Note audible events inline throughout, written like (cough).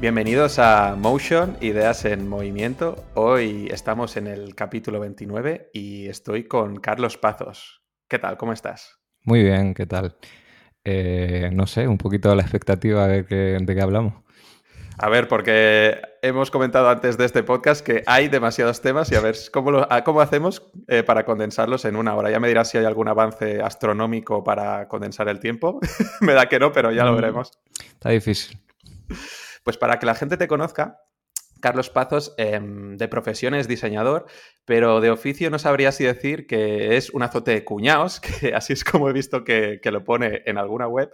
Bienvenidos a Motion, Ideas en Movimiento. Hoy estamos en el capítulo 29 y estoy con Carlos Pazos. ¿Qué tal? ¿Cómo estás? Muy bien, ¿qué tal? Eh, no sé, un poquito la expectativa de, de qué hablamos. A ver, porque hemos comentado antes de este podcast que hay demasiados temas y a ver cómo, cómo hacemos eh, para condensarlos en una hora. Ya me dirás si hay algún avance astronómico para condensar el tiempo. (laughs) me da que no, pero ya lo mm, veremos. Está difícil. Pues para que la gente te conozca, Carlos Pazos, em, de profesión es diseñador, pero de oficio no sabría si decir que es un azote de cuñados, (laughs) que así es como he visto que, lo pone en alguna web.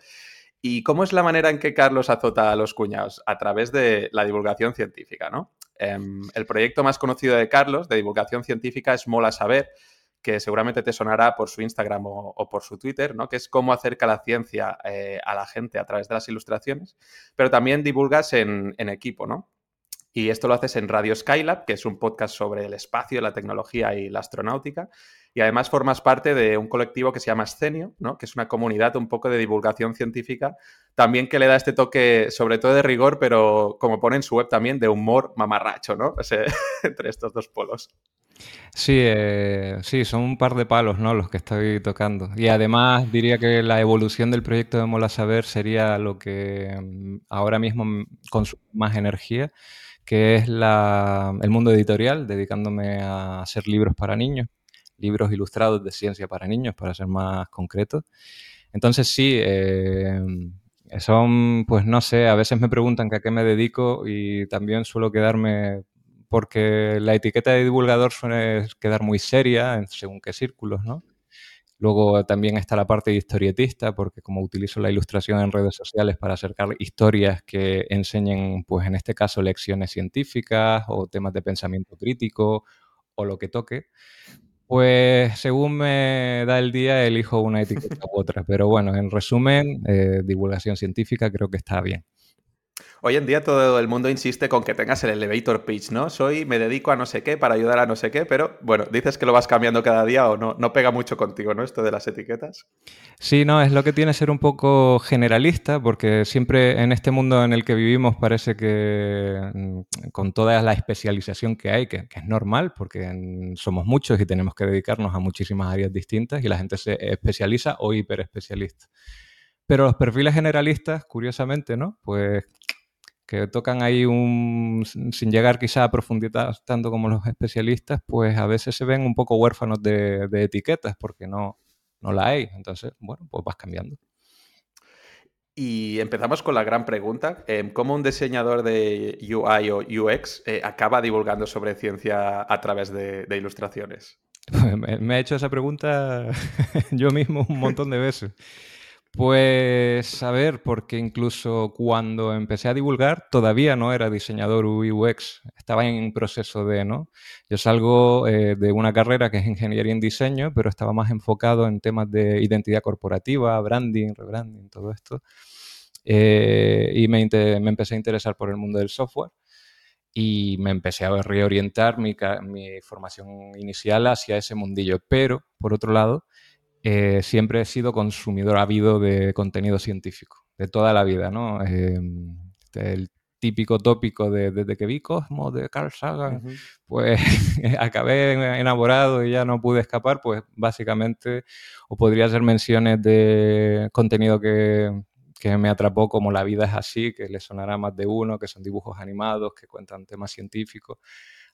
¿Y cómo es la manera en que Carlos azota a los cuñados? A través de la divulgación científica, ¿no? Em, el proyecto más conocido de Carlos de divulgación científica es Mola Saber, que seguramente te sonará por su Instagram o, por su Twitter, ¿no? que es cómo acerca la ciencia eh, a la gente a través de las ilustraciones, pero también divulgas en, equipo, ¿no? Y esto lo haces en Radio Skylab, que es un podcast sobre el espacio, la tecnología y la astronáutica. Y además formas parte de un colectivo que se llama Scenio, ¿no? que es una comunidad un poco de divulgación científica, también que le da este toque, sobre todo de rigor, pero como pone en su web también, de humor mamarracho, ¿no? (laughs) entre estos dos polos. Sí, eh, sí, son un par de palos, ¿no? Los que estoy tocando. Y además diría que la evolución del proyecto de Mola Saber sería lo que mm, ahora mismo consume más energía, que es el mundo editorial, dedicándome a hacer libros para niños, libros ilustrados de ciencia para niños, para ser más concretos. Entonces sí, eh, son, pues no sé, a veces me preguntan a qué me dedico y también suelo quedarme porque la etiqueta de divulgador suele quedar muy seria en según qué círculos, ¿no? Luego también está la parte de historietista, porque como utilizo la ilustración en redes sociales para acercar historias que enseñen, pues en este caso, lecciones científicas o temas de pensamiento crítico o lo que toque, pues según me da el día elijo una etiqueta u otra. Pero bueno, en resumen, eh, divulgación científica creo que está bien. Hoy en día todo el mundo insiste con que tengas el elevator pitch, ¿no? Soy, me dedico a no sé qué para ayudar a no sé qué, pero bueno, dices que lo vas cambiando cada día o no, no pega mucho contigo, ¿no? Esto de las etiquetas. Sí, no, es lo que tiene ser un poco generalista, porque siempre en este mundo en el que vivimos parece que mm, con toda la especialización que hay, que, es normal, porque somos muchos y tenemos que dedicarnos a muchísimas áreas distintas y la gente se especializa o hiperespecialista. Pero los perfiles generalistas, curiosamente, ¿no? Pues que tocan ahí un, sin llegar quizá a profundidad tanto como los especialistas, pues a veces se ven un poco huérfanos de, etiquetas porque no, no la hay. Entonces, bueno, pues vas cambiando. Y empezamos con la gran pregunta. Em, ¿Cómo un diseñador de UI o UX eh, acaba divulgando sobre ciencia a través de, de ilustraciones? (laughs) Me he hecho esa pregunta (laughs) yo mismo un montón de veces. Pues a ver, porque incluso cuando empecé a divulgar todavía no era diseñador UI UX, estaba en proceso de, ¿no? Yo salgo eh, de una carrera que es ingeniería en diseño, pero estaba más enfocado en temas de identidad corporativa, branding, rebranding, todo esto. Eh, y me, me, empecé a interesar por el mundo del software y me empecé a reorientar mi, mi formación inicial hacia ese mundillo. Pero, por otro lado, eh, siempre he sido consumidor ávido de contenido científico, de toda la vida, ¿no? Em, el típico tópico de desde que vi Cosmos de Carl Sagan, pues (laughs) acabé enamorado y ya no pude escapar, pues básicamente, o podría ser menciones de contenido que, que me atrapó como La vida es así, que le sonará más de uno, que son dibujos animados, que cuentan temas científicos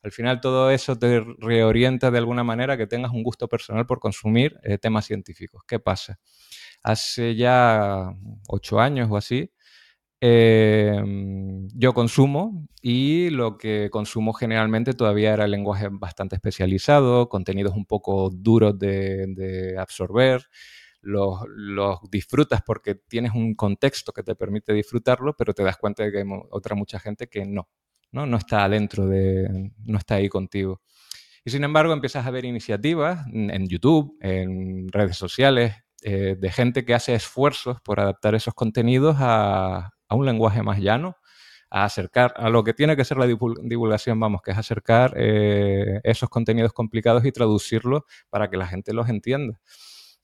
al final todo eso te reorienta de alguna manera que tengas un gusto personal por consumir eh, temas científicos. ¿Qué pasa? Hace ya ocho años o así, em, yo consumo y lo que consumo generalmente todavía era lenguaje bastante especializado, contenidos un poco duros de, absorber. los, disfrutas porque tienes un contexto que te permite disfrutarlo, pero te das cuenta de que hay otra mucha gente que no, no, está adentro de, no está ahí contigo. Y sin embargo empiezas a ver iniciativas en YouTube, en redes sociales, eh, de gente que hace esfuerzos por adaptar esos contenidos a, un lenguaje más llano, a acercar a lo que tiene que ser la divulgación, vamos, que es acercar eh, esos contenidos complicados y traducirlos para que la gente los entienda.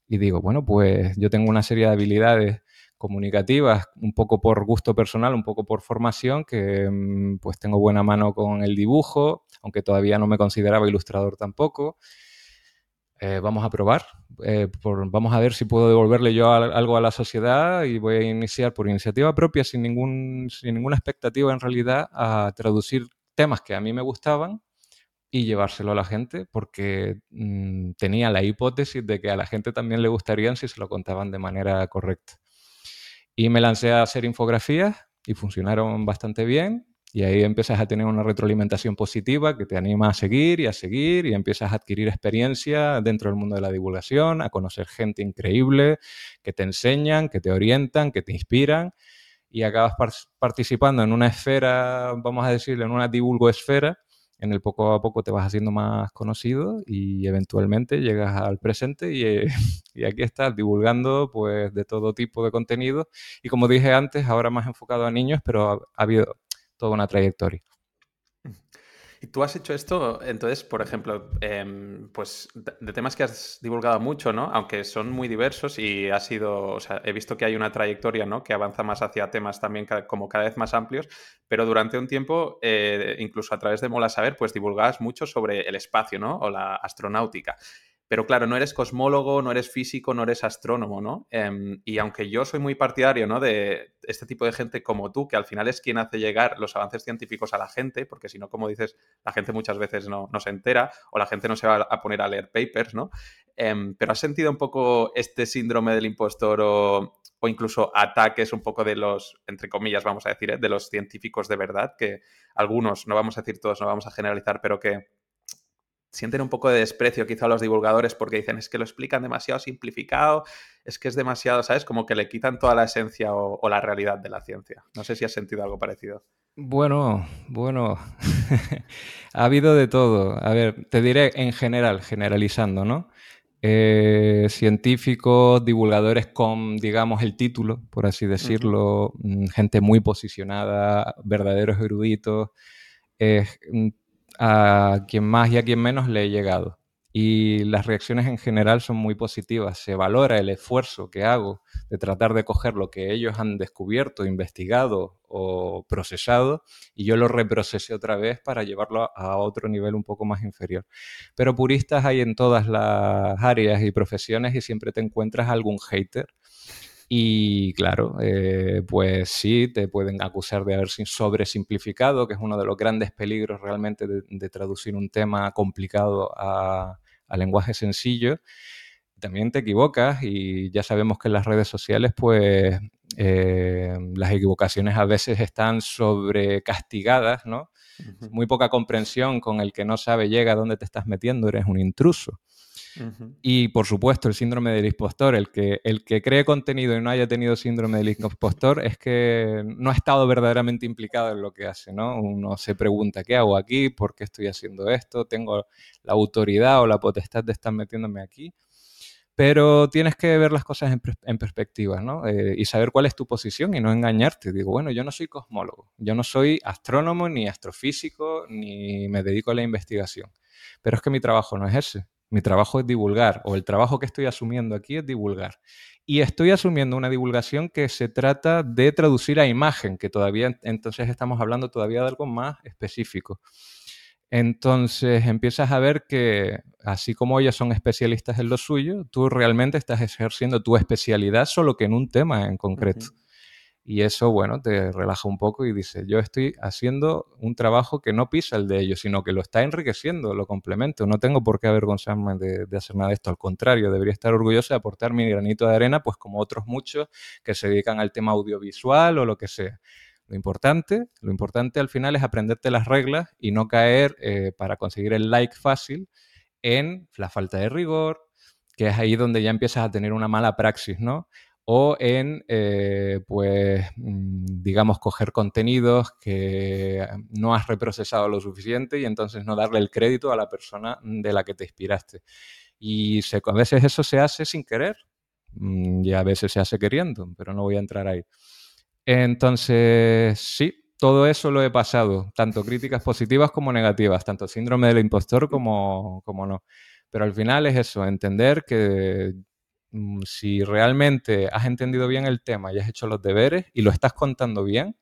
Y digo, bueno, pues yo tengo una serie de habilidades comunicativas, un poco por gusto personal, un poco por formación, que mm, pues tengo buena mano con el dibujo, aunque todavía no me consideraba ilustrador tampoco. Eh, vamos a probar, eh, vamos a ver si puedo devolverle yo algo a la sociedad y voy a iniciar por iniciativa propia, sin, ningún, sin ninguna expectativa en realidad, a traducir temas que a mí me gustaban y llevárselo a la gente porque mm, tenía la hipótesis de que a la gente también le gustarían si se lo contaban de manera correcta. Y me lancé a hacer infografías y funcionaron bastante bien. Y ahí empiezas a tener una retroalimentación positiva que te anima a seguir y a seguir y empiezas a adquirir experiencia dentro del mundo de la divulgación, a conocer gente increíble que te enseñan, que te orientan, que te inspiran y acabas participando en una esfera, vamos a decirlo, en una divulgo esfera en el poco a poco te vas haciendo más conocido y eventualmente llegas al presente y, eh, (laughs) y, aquí estás divulgando pues de todo tipo de contenido y como dije antes, ahora más enfocado a niños, pero ha habido toda una trayectoria. Tú has hecho esto, entonces, por ejemplo, em, pues de, temas que has divulgado mucho, ¿no? Aunque son muy diversos y ha sido, o sea, he visto que hay una trayectoria, ¿no? Que avanza más hacia temas también como cada vez más amplios, pero durante un tiempo, eh, incluso a través de Mola Saber, pues divulgabas mucho sobre el espacio, ¿no? O la astronáutica. Pero claro, no eres cosmólogo, no eres físico, no eres astrónomo, ¿no? Em, y aunque yo soy muy partidario, ¿no? De este tipo de gente como tú, que al final es quien hace llegar los avances científicos a la gente, porque si no, como dices, la gente muchas veces no, se entera o la gente no se va a poner a leer papers, ¿no? Em, pero has sentido un poco este síndrome del impostor o, incluso ataques un poco de los, entre comillas, vamos a decir, ¿eh? de los científicos de verdad, que algunos, no vamos a decir todos, no vamos a generalizar, pero que sienten un poco de desprecio quizá a los divulgadores porque dicen es que lo explican demasiado simplificado, es que es demasiado, ¿sabes? Como que le quitan toda la esencia o, la realidad de la ciencia. No sé si has sentido algo parecido. Bueno, bueno, (laughs) ha habido de todo. A ver, te diré en general, generalizando, ¿no? Eh, científicos, divulgadores con, digamos, el título, por así decirlo, mm, gente muy posicionada, verdaderos eruditos, eh, a quien más y a quien menos le he llegado. Y las reacciones en general son muy positivas. Se valora el esfuerzo que hago de tratar de coger lo que ellos han descubierto, investigado o procesado y yo lo reprocesé otra vez para llevarlo a otro nivel un poco más inferior. Pero puristas hay en todas las áreas y profesiones y siempre te encuentras algún hater y claro, eh, pues sí, te pueden acusar de haber sobresimplificado, que es uno de los grandes peligros realmente de, traducir un tema complicado a, lenguaje sencillo. También te equivocas y ya sabemos que en las redes sociales, pues eh, las equivocaciones a veces están sobrecastigadas, ¿no? Muy poca comprensión con el que no sabe llega a dónde te estás metiendo, eres un intruso. Y por supuesto, el síndrome del impostor, el que, el que cree contenido y no haya tenido síndrome del impostor es que no ha estado verdaderamente implicado en lo que hace, ¿no? Uno se pregunta, ¿qué hago aquí? ¿Por qué estoy haciendo esto? ¿Tengo la autoridad o la potestad de estar metiéndome aquí? Pero tienes que ver las cosas en, perspectiva, ¿no? Eh, y saber cuál es tu posición y no engañarte. Digo, bueno, yo no soy cosmólogo, yo no soy astrónomo, ni astrofísico, ni me dedico a la investigación. Pero es que mi trabajo no es ese. Mi trabajo es divulgar, o el trabajo que estoy asumiendo aquí es divulgar. Y estoy asumiendo una divulgación que se trata de traducir a imagen, que todavía, entonces estamos hablando todavía de algo más específico. Entonces empiezas a ver que, así como ellos son especialistas en lo suyo, tú realmente estás ejerciendo tu especialidad solo que en un tema en concreto. Y eso, bueno, te relaja un poco y dices, yo estoy haciendo un trabajo que no pisa el de ellos, sino que lo está enriqueciendo, lo complemento. No tengo por qué avergonzarme de, hacer nada de esto. Al contrario, debería estar orgulloso de aportar mi granito de arena, pues como otros muchos que se dedican al tema audiovisual o lo que sea. Lo importante, lo importante al final es aprenderte las reglas y no caer eh, para conseguir el like fácil en la falta de rigor, que es ahí donde ya empiezas a tener una mala praxis, ¿no? O en, eh, pues, mm, digamos, coger contenidos que no has reprocesado lo suficiente y entonces no darle el crédito a la persona de la que te inspiraste. Y a veces eso se hace sin querer mm, y a veces se hace queriendo, pero no voy a entrar ahí. Entonces, sí, todo eso lo he pasado, tanto críticas positivas como negativas, tanto síndrome del impostor como, como no. Pero al final es eso, entender que si realmente has entendido bien el tema y has hecho los deberes y lo estás contando bien,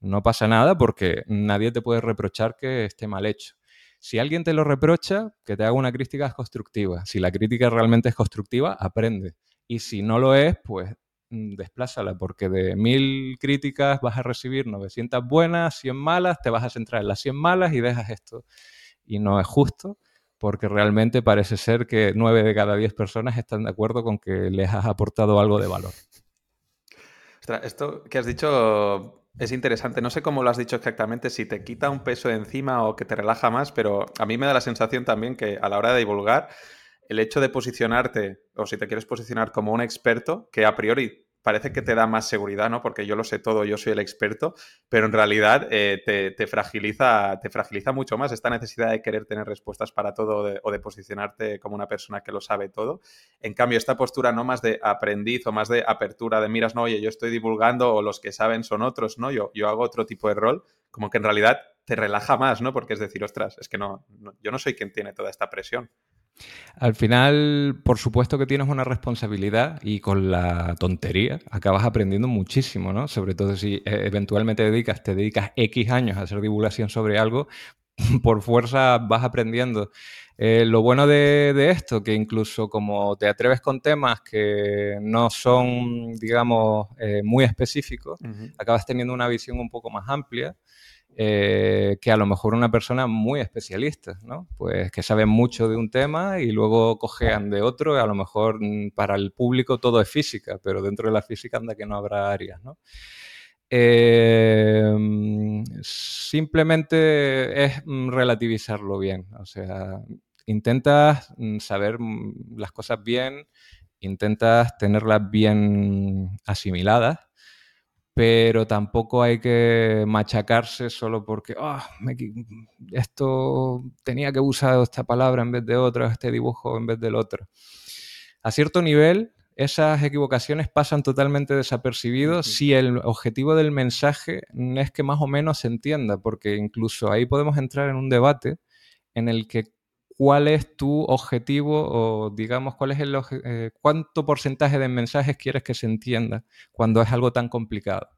no pasa nada porque nadie te puede reprochar que esté mal hecho. Si alguien te lo reprocha, que te haga una crítica constructiva. Si la crítica realmente es constructiva, aprende. Y si no lo es, pues Mm, desplázala, porque de mil críticas vas a recibir 900 buenas, 100 malas, te vas a centrar en las 100 malas y dejas esto. Y no es justo, porque realmente parece ser que 9 de cada 10 personas están de acuerdo con que les has aportado algo de valor. esto que has dicho es interesante. No sé cómo lo has dicho exactamente, si te quita un peso de encima o que te relaja más, pero a mí me da la sensación también que a la hora de divulgar el hecho de posicionarte, o si te quieres posicionar como un experto, que a priori parece que te da más seguridad, ¿no? Porque yo lo sé todo, yo soy el experto, pero en realidad eh, te, fragiliza, te fragiliza mucho más esta necesidad de querer tener respuestas para todo o de posicionarte como una persona que lo sabe todo. En cambio, esta postura no más de aprendiz o más de apertura, de miras, no, oye, yo estoy divulgando o los que saben son otros, ¿no? Yo, yo hago otro tipo de rol, como que en realidad te relaja más, ¿no? Porque es decir, ostras, es que no yo no soy quien tiene toda esta presión. Al final, por supuesto que tienes una responsabilidad y con la tontería acabas aprendiendo muchísimo, ¿no? Sobre todo si eh, eventualmente dedicas, te dedicas X años a hacer divulgación sobre algo, (laughs) por fuerza vas aprendiendo. Eh, lo bueno de, esto, que incluso como te atreves con temas que no son, digamos, eh, muy específicos, acabas teniendo una visión un poco más amplia eh, que a lo mejor una persona muy especialista, ¿no? Pues que sabe mucho de un tema y luego cojean de otro, y a lo mejor mm, para el público todo es física, pero dentro de la física anda que no habrá áreas, ¿no? Em, simplemente es mm, relativizarlo bien, o sea, intentas mm, saber las cosas bien, intentas tenerlas bien asimiladas pero tampoco hay que machacarse solo porque ah, esto tenía que usar esta palabra en vez de otra, este dibujo en vez del otro. A cierto nivel, esas equivocaciones pasan totalmente desapercibidos si el objetivo del mensaje es que más o menos se entienda, porque incluso ahí podemos entrar en un debate en el que cuál es tu objetivo o digamos eh, cuánto porcentaje de mensajes quieres que se entienda cuando es algo tan complicado.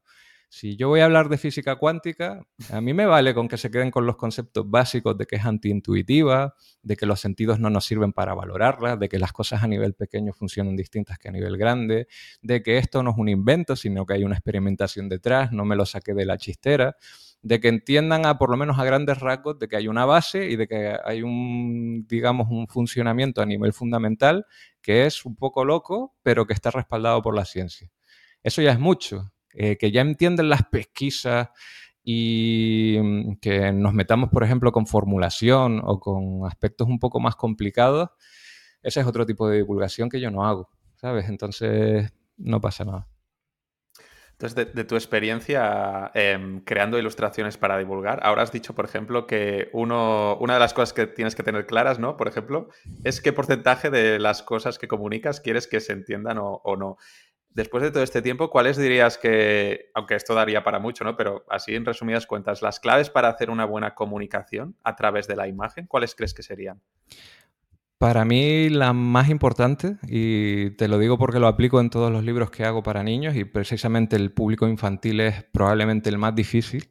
Si yo voy a hablar de física cuántica, a mí me vale con que se queden con los conceptos básicos de que es antiintuitiva, de que los sentidos no nos sirven para valorarla, de que las cosas a nivel pequeño funcionan distintas que a nivel grande, de que esto no es un invento, sino que hay una experimentación detrás, no me lo saqué de la chistera de que entiendan a por lo menos a grandes rasgos de que hay una base y de que hay un, digamos, un funcionamiento a nivel fundamental que es un poco loco, pero que está respaldado por la ciencia. Eso ya es mucho. Eh, que ya entienden las pesquisas y mm, que nos metamos, por ejemplo, con formulación o con aspectos un poco más complicados, ese es otro tipo de divulgación que yo no hago, ¿sabes? Entonces, no pasa nada. Entonces, de, tu experiencia em, creando ilustraciones para divulgar, ahora has dicho, por ejemplo, que uno, una de las cosas que tienes que tener claras, ¿no? Por ejemplo, es qué porcentaje de las cosas que comunicas quieres que se entiendan o, no. Después de todo este tiempo, ¿cuáles dirías que, aunque esto daría para mucho, ¿no? Pero así en resumidas cuentas, las claves para hacer una buena comunicación a través de la imagen, ¿cuáles crees que serían? Para mí la más importante, y te lo digo porque lo aplico en todos los libros que hago para niños y precisamente el público infantil es probablemente el más difícil,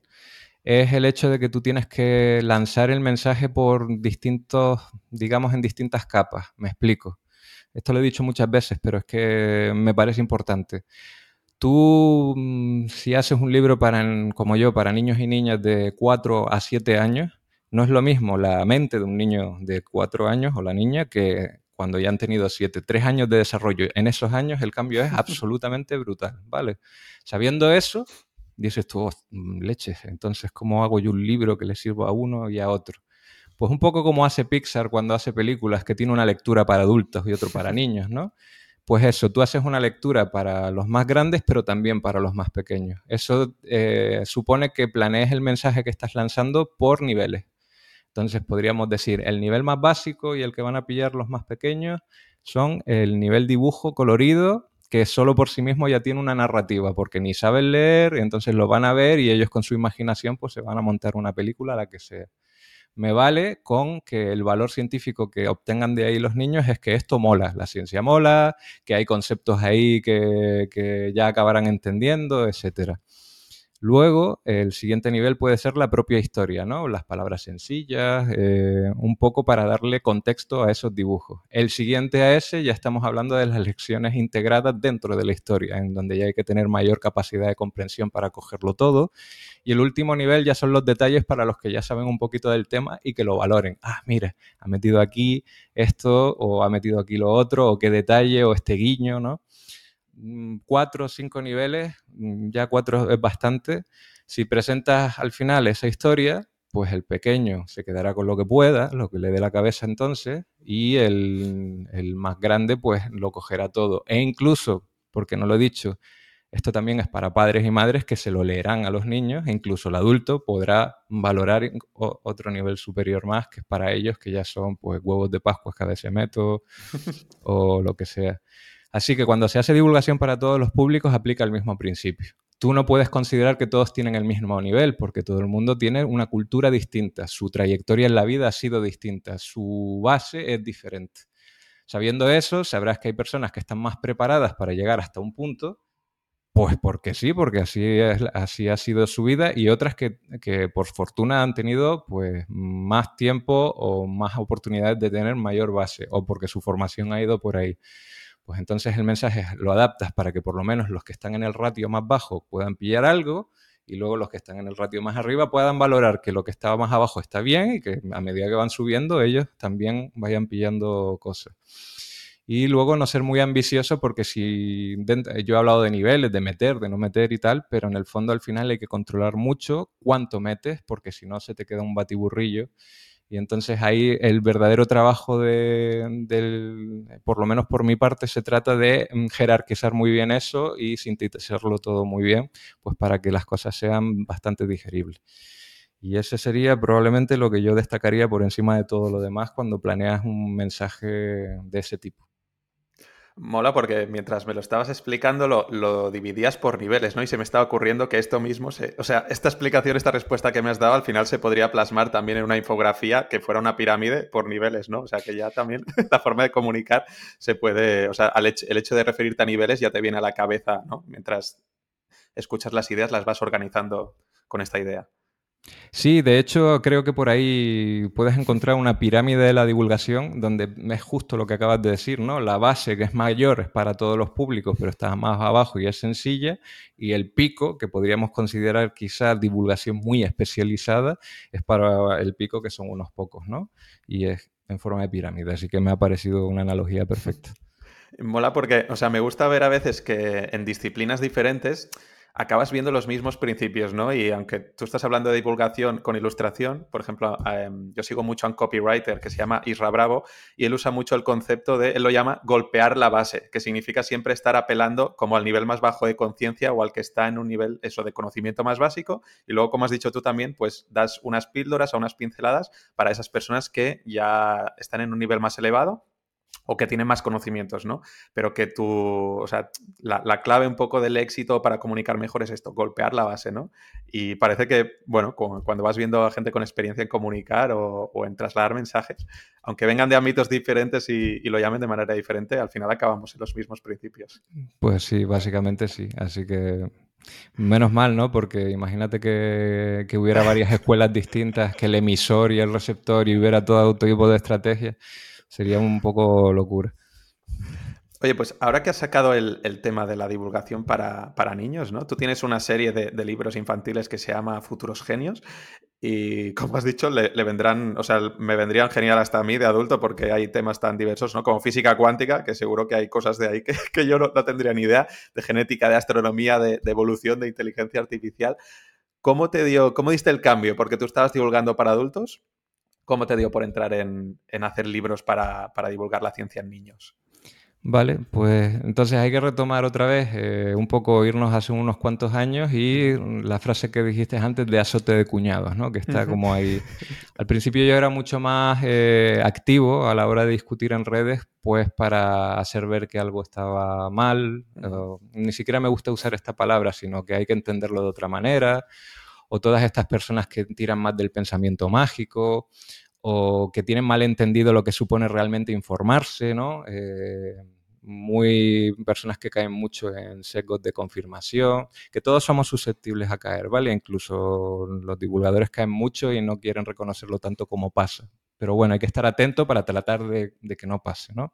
es el hecho de que tú tienes que lanzar el mensaje por distintos, digamos, en distintas capas. Me explico. Esto lo he dicho muchas veces, pero es que me parece importante. Tú, mm, si haces un libro para, como yo, para niños y niñas de 4 a 7 años, no es lo mismo la mente de un niño de cuatro años o la niña que cuando ya han tenido siete, tres años de desarrollo. En esos años el cambio es (laughs) absolutamente brutal, ¿vale? Sabiendo eso, dices tú, oh, leches, entonces, ¿cómo hago yo un libro que le sirva a uno y a otro? Pues un poco como hace Pixar cuando hace películas, que tiene una lectura para adultos y otro para (laughs) niños, ¿no? Pues eso, tú haces una lectura para los más grandes, pero también para los más pequeños. Eso eh, supone que planees el mensaje que estás lanzando por niveles. Entonces podríamos decir, el nivel más básico y el que van a pillar los más pequeños son el nivel dibujo colorido, que solo por sí mismo ya tiene una narrativa, porque ni saben leer, entonces lo van a ver y ellos con su imaginación pues se van a montar una película, la que sea me vale con que el valor científico que obtengan de ahí los niños es que esto mola, la ciencia mola, que hay conceptos ahí que, ya acabarán entendiendo, etcétera. Luego, el siguiente nivel puede ser la propia historia, ¿no? Las palabras sencillas, eh, un poco para darle contexto a esos dibujos. El siguiente a ese ya estamos hablando de las lecciones integradas dentro de la historia, en donde ya hay que tener mayor capacidad de comprensión para cogerlo todo. Y el último nivel ya son los detalles para los que ya saben un poquito del tema y que lo valoren. Ah, mira, ha metido aquí esto o ha metido aquí lo otro, o qué detalle, o este guiño, ¿no? Mm, cuatro o cinco niveles, mm, ya cuatro es bastante. Si presentas al final esa historia, pues el pequeño se quedará con lo que pueda, lo que le dé la cabeza entonces, y el, el, más grande pues lo cogerá todo. E incluso, porque no lo he dicho, esto también es para padres y madres que se lo leerán a los niños, e incluso el adulto podrá valorar otro nivel superior más, que es para ellos, que ya son pues huevos de Pascua cada ese meto (laughs) o lo que sea. Así que cuando se hace divulgación para todos los públicos aplica el mismo principio. Tú no puedes considerar que todos tienen el mismo nivel, porque todo el mundo tiene una cultura distinta, su trayectoria en la vida ha sido distinta, su base es diferente. Sabiendo eso, sabrás que hay personas que están más preparadas para llegar hasta un punto, pues porque sí, porque así, así ha sido su vida, y otras que, que, por fortuna han tenido pues, más tiempo o más oportunidades de tener mayor base, o porque su formación ha ido por ahí pues entonces el mensaje lo adaptas para que por lo menos los que están en el ratio más bajo puedan pillar algo y luego los que están en el ratio más arriba puedan valorar que lo que estaba más abajo está bien y que a medida que van subiendo ellos también vayan pillando cosas. Y luego no ser muy ambicioso porque si yo he hablado de niveles, de meter, de no meter y tal, pero en el fondo al final hay que controlar mucho cuánto metes porque si no se te queda un batiburrillo y entonces ahí el verdadero trabajo de, por lo menos por mi parte, se trata de mm, jerarquizar muy bien eso y sintetizarlo todo muy bien, pues para que las cosas sean bastante digeribles. Y ese sería probablemente lo que yo destacaría por encima de todo lo demás cuando planeas un mensaje de ese tipo. Mola porque mientras me lo estabas explicando lo, dividías por niveles, ¿no? Y se me estaba ocurriendo que esto mismo, se, o sea, esta explicación, esta respuesta que me has dado, al final se podría plasmar también en una infografía que fuera una pirámide por niveles, ¿no? O sea, que ya también (laughs) la forma de comunicar se puede, o sea, el hecho de referirte a niveles ya te viene a la cabeza, ¿no? Mientras escuchas las ideas, las vas organizando con esta idea. Sí, de hecho creo que por ahí puedes encontrar una pirámide de la divulgación donde es justo lo que acabas de decir, ¿no? La base que es mayor es para todos los públicos, pero está más abajo y es sencilla, y el pico, que podríamos considerar quizás divulgación muy especializada, es para el pico que son unos pocos, ¿no? Y es en forma de pirámide, así que me ha parecido una analogía perfecta. (laughs) Mola porque, o sea, me gusta ver a veces que en disciplinas diferentes acabas viendo los mismos principios, ¿no? Y aunque tú estás hablando de divulgación con ilustración, por ejemplo, em, yo sigo mucho a un copywriter que se llama Isra Bravo y él usa mucho el concepto de, él lo llama golpear la base, que significa siempre estar apelando como al nivel más bajo de conciencia o al que está en un nivel, eso, de conocimiento más básico. Y luego, como has dicho tú también, pues das unas píldoras o unas pinceladas para esas personas que ya están en un nivel más elevado o que tienen más conocimientos, ¿no? Pero que tú, o sea, la, clave un poco del éxito para comunicar mejor es esto, golpear la base, ¿no? Y parece que, bueno, cuando vas viendo a gente con experiencia en comunicar o, en trasladar mensajes, aunque vengan de ámbitos diferentes y, lo llamen de manera diferente, al final acabamos en los mismos principios. Pues sí, básicamente sí. Así que Menos mal, ¿no? Porque imagínate que, que, hubiera varias escuelas distintas, que el emisor y el receptor y hubiera todo tipo de estrategias sería un poco locura. Oye, pues ahora que has sacado el, tema de la divulgación para, niños, ¿no? Tú tienes una serie de, libros infantiles que se llama Futuros Genios y, como has dicho, le, vendrán, o sea, me vendrían genial hasta a mí de adulto porque hay temas tan diversos, ¿no? Como física cuántica, que seguro que hay cosas de ahí que, (laughs) yo no, tendría ni idea, de genética, de astronomía, de, de evolución, de inteligencia artificial. ¿Cómo te dio, cómo diste el cambio? Porque tú estabas divulgando para adultos cómo te dio por entrar en, hacer libros para, para divulgar la ciencia en niños? Vale, pues entonces hay que retomar otra vez, eh, un poco irnos hace unos cuantos años y la frase que dijiste antes de azote de cuñados, ¿no? Que está como ahí. Al principio yo era mucho más eh, activo a la hora de discutir en redes, pues para hacer ver que algo estaba mal. ni siquiera me gusta usar esta palabra, sino que hay que entenderlo de otra manera. O todas estas personas que tiran más del pensamiento mágico o que tienen mal entendido lo que supone realmente informarse, ¿no? Eh, muy personas que caen mucho en sesgos de confirmación, que todos somos susceptibles a caer, ¿vale? Incluso los divulgadores caen mucho y no quieren reconocerlo tanto como pasa. Pero bueno, hay que estar atento para tratar de, de que no pase, ¿no?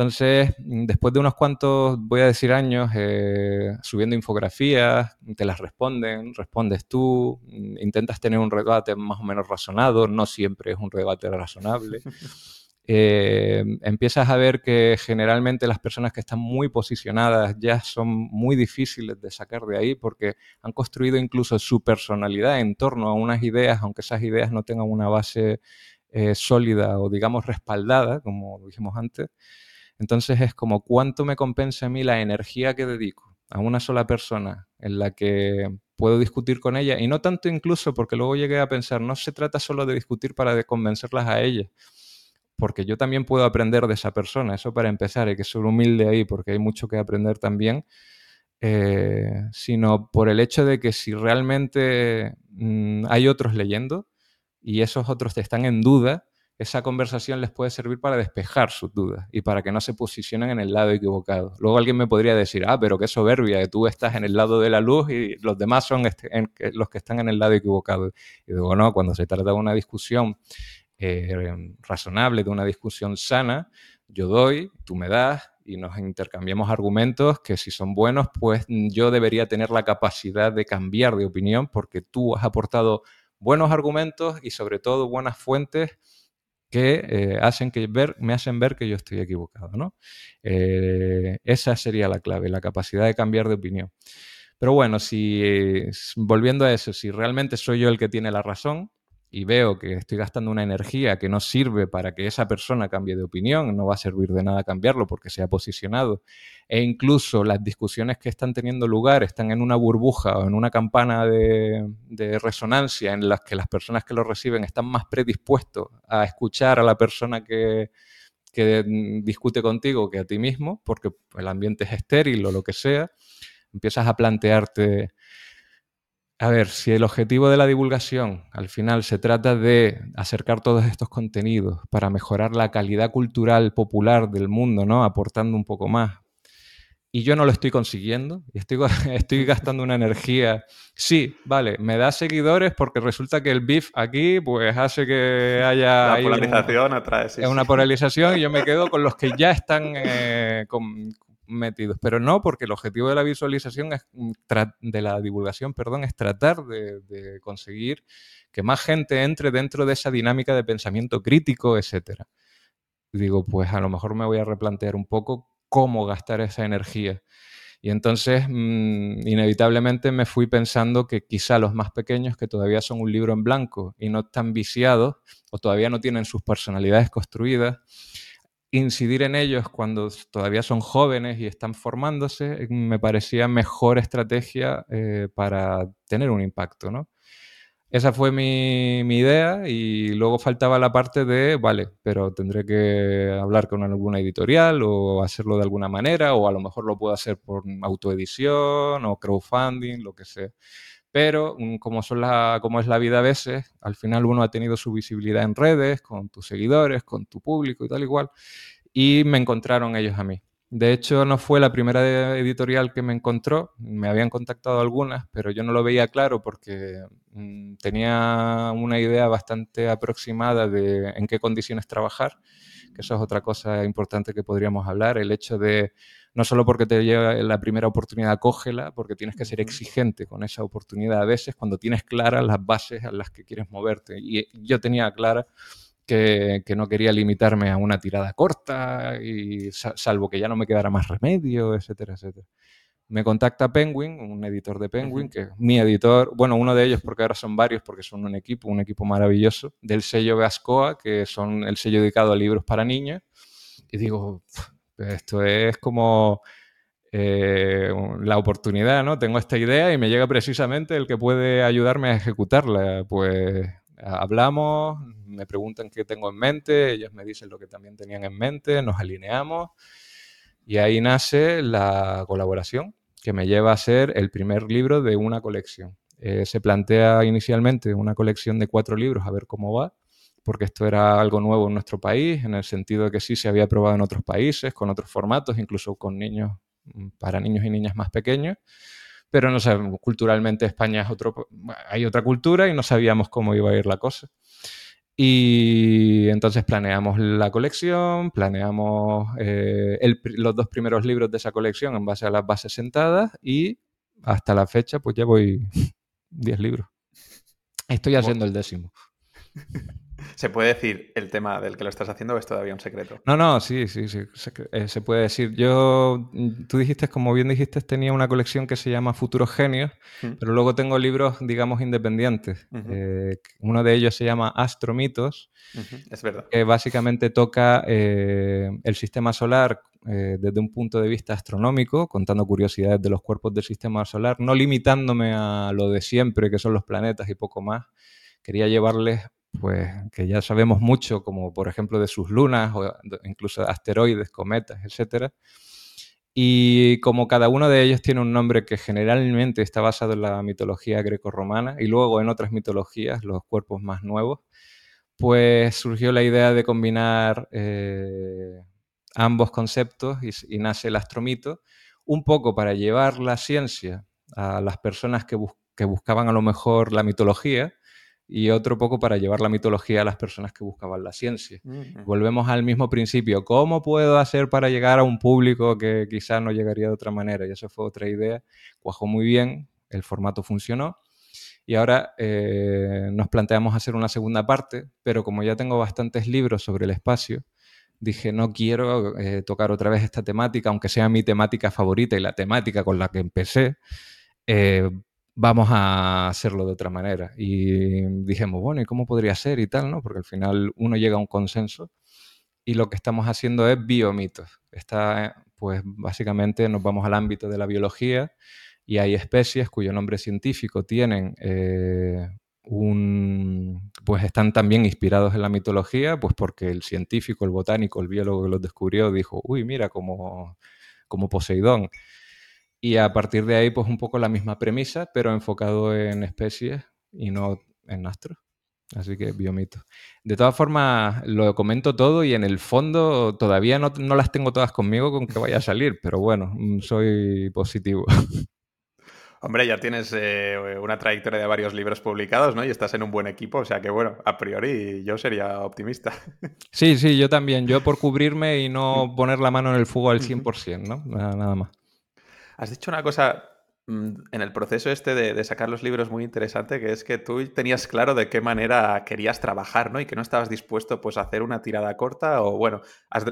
Entonces, mm, después de unos cuantos, voy a decir años, eh, subiendo infografías, te las responden, respondes tú, mm, intentas tener un debate más o menos razonado, no siempre es un debate razonable. (laughs) Eh, empiezas a ver que generalmente las personas que están muy posicionadas ya son muy difíciles de sacar de ahí porque han construido incluso su personalidad en torno a unas ideas, aunque esas ideas no tengan una base eh, sólida o digamos respaldada, como dijimos antes. Entonces es como cuánto me compensa a mí la energía que dedico a una sola persona en la que puedo discutir con ella y no tanto incluso porque luego llegué a pensar, no se trata solo de discutir para convencerlas a ellas, porque yo también puedo aprender de esa persona, eso para empezar, hay que ser humilde ahí porque hay mucho que aprender también, eh, sino por el hecho de que si realmente mm, hay otros leyendo y esos otros te están en duda, esa conversación les puede servir para despejar sus dudas y para que no se posicionen en el lado equivocado. Luego alguien me podría decir, ah, pero qué soberbia, que tú estás en el lado de la luz y los demás son este, los que están en el lado equivocado. Y digo, no, cuando se trata de una discusión eh, razonable, de una discusión sana, yo doy, tú me das y nos intercambiamos argumentos que si son buenos, pues yo debería tener la capacidad de cambiar de opinión porque tú has aportado buenos argumentos y sobre todo buenas fuentes que eh, hacen que ver, me hacen ver que yo estoy equivocado. ¿no? Eh, esa sería la clave, la capacidad de cambiar de opinión. Pero bueno, si volviendo a eso, si realmente soy yo el que tiene la razón, y veo que estoy gastando una energía que no sirve para que esa persona cambie de opinión, no va a servir de nada cambiarlo porque se ha posicionado, e incluso las discusiones que están teniendo lugar están en una burbuja o en una campana de, resonancia en las que las personas que lo reciben están más predispuestos a escuchar a la persona que, que discute contigo que a ti mismo, porque el ambiente es estéril o lo que sea, empiezas a plantearte a ver, si el objetivo de la divulgación al final se trata de acercar todos estos contenidos para mejorar la calidad cultural popular del mundo, ¿no? Aportando un poco más. Y yo no lo estoy consiguiendo, estoy, (laughs) estoy gastando una energía. Sí, vale, me da seguidores porque resulta que el beef aquí pues hace que haya... La polarización atrae, sí, Es una polarización y yo me quedo con los que ya están eh, con, pero no porque el objetivo de la visualización mm, de la divulgación, perdón, es tratar de, conseguir que más gente entre dentro de esa dinámica de pensamiento crítico, etcétera. Digo, pues a lo mejor me voy a replantear un poco cómo gastar esa energía. Y entonces, mm, inevitablemente me fui pensando que quizá los más pequeños, que todavía son un libro en blanco y no están viciados, o todavía no tienen sus personalidades construidas, incidir en ellos cuando todavía son jóvenes y están formándose, me parecía mejor estrategia eh, para tener un impacto, ¿no? Esa fue mi, idea y luego faltaba la parte de, vale, pero tendré que hablar con alguna editorial o hacerlo de alguna manera o a lo mejor lo puedo hacer por autoedición o crowdfunding, lo que sea. Pero mm, como, son la, como es la vida a veces, al final uno ha tenido su visibilidad en redes, con tus seguidores, con tu público y tal igual, y me encontraron ellos a mí. De hecho, no fue la primera editorial que me encontró, me habían contactado algunas, pero yo no lo veía claro porque mm, tenía una idea bastante aproximada de en qué condiciones trabajar, que eso es otra cosa importante que podríamos hablar, el hecho de no solo porque te llega la primera oportunidad, cógela, porque tienes que ser exigente con esa oportunidad a veces cuando tienes claras las bases a las que quieres moverte. Y yo tenía clara que, no quería limitarme a una tirada corta, y salvo que ya no me quedara más remedio, etcétera, etcétera. Me contacta Penguin, un editor de Penguin, que es mi editor, bueno, uno de ellos porque ahora son varios, porque son un equipo, un equipo maravilloso, del sello Gascoa, que son el sello dedicado a libros para niños. Y digo, esto es como eh, la oportunidad, ¿no? Tengo esta idea y me llega precisamente el que puede ayudarme a ejecutarla. Pues hablamos, me preguntan qué tengo en mente, ellos me dicen lo que también tenían en mente, nos alineamos y ahí nace la colaboración que me lleva a ser el primer libro de una colección. Eh, se plantea inicialmente una colección de cuatro libros a ver cómo va, porque esto era algo nuevo en nuestro país, en el sentido de que sí se había probado en otros países, con otros formatos, incluso con niños, mm, para niños y niñas más pequeños. Pero no sé, culturalmente España es otro, hay otra cultura y no sabíamos cómo iba a ir la cosa. Y entonces planeamos la colección, planeamos eh, los dos primeros libros de esa colección en base a las bases sentadas y hasta la fecha pues ya voy (laughs) 10 libros. Estoy haciendo el décimo. (laughs) ¿Se puede decir el tema del que lo estás haciendo o es todavía un secreto? No, no, sí, sí, sí, se, eh, puede decir. Yo, mm, tú dijiste, como bien dijiste, tenía una colección que se llama Futuros Genios, mm. pero luego tengo libros, digamos, independientes. Eh, uno de ellos se llama Astromitos, es verdad. que básicamente toca eh, el sistema solar desde un punto de vista astronómico, contando curiosidades de los cuerpos del sistema solar, no limitándome a lo de siempre, que son los planetas y poco más. Quería llevarles pues que ya sabemos mucho, como por ejemplo de sus lunas o incluso asteroides, cometas, etc. Y como cada uno de ellos tiene un nombre que generalmente está basado en la mitología greco-romana y luego en otras mitologías, los cuerpos más nuevos, pues surgió la idea de combinar eh, ambos conceptos y, nace el astromito, un poco para llevar la ciencia a las personas que, que buscaban a lo mejor la mitología, y otro poco para llevar la mitología a las personas que buscaban la ciencia. Volvemos al mismo principio, ¿cómo puedo hacer para llegar a un público que quizás no llegaría de otra manera? Y esa fue otra idea, cuajó muy bien, el formato funcionó. Y ahora eh, nos planteamos hacer una segunda parte, pero como ya tengo bastantes libros sobre el espacio, dije, no quiero eh, tocar otra vez esta temática, aunque sea mi temática favorita y la temática con la que empecé, eh, vamos a hacerlo de otra manera. Y dijimos, bueno, ¿y cómo podría ser y tal? ¿no? Porque al final uno llega a un consenso y lo que estamos haciendo es biomitos. Está, pues básicamente nos vamos al ámbito de la biología y hay especies cuyo nombre científico tienen eh, un, pues están también inspirados en la mitología, pues porque el científico, el botánico, el biólogo que los descubrió dijo, uy, mira, como, como Poseidón. Y a partir de ahí, pues un poco la misma premisa, pero enfocado en especies y no en astros. Así que biomito. De todas formas, lo comento todo y en el fondo todavía no, no, las tengo todas conmigo con que vaya a salir, pero bueno, mm, soy positivo. (laughs) Hombre, ya tienes eh, una trayectoria de varios libros publicados, ¿no? Y estás en un buen equipo, o sea que bueno, a priori yo sería optimista. (laughs) Sí, sí, yo también. Yo por cubrirme y no (laughs) poner la mano en el fuego al 100%, ¿no? nada más. Has dicho una cosa mm, en el proceso este de, sacar los libros muy interesante, que es que tú tenías claro de qué manera querías trabajar, ¿no? Y que no estabas dispuesto pues a hacer una tirada corta o bueno,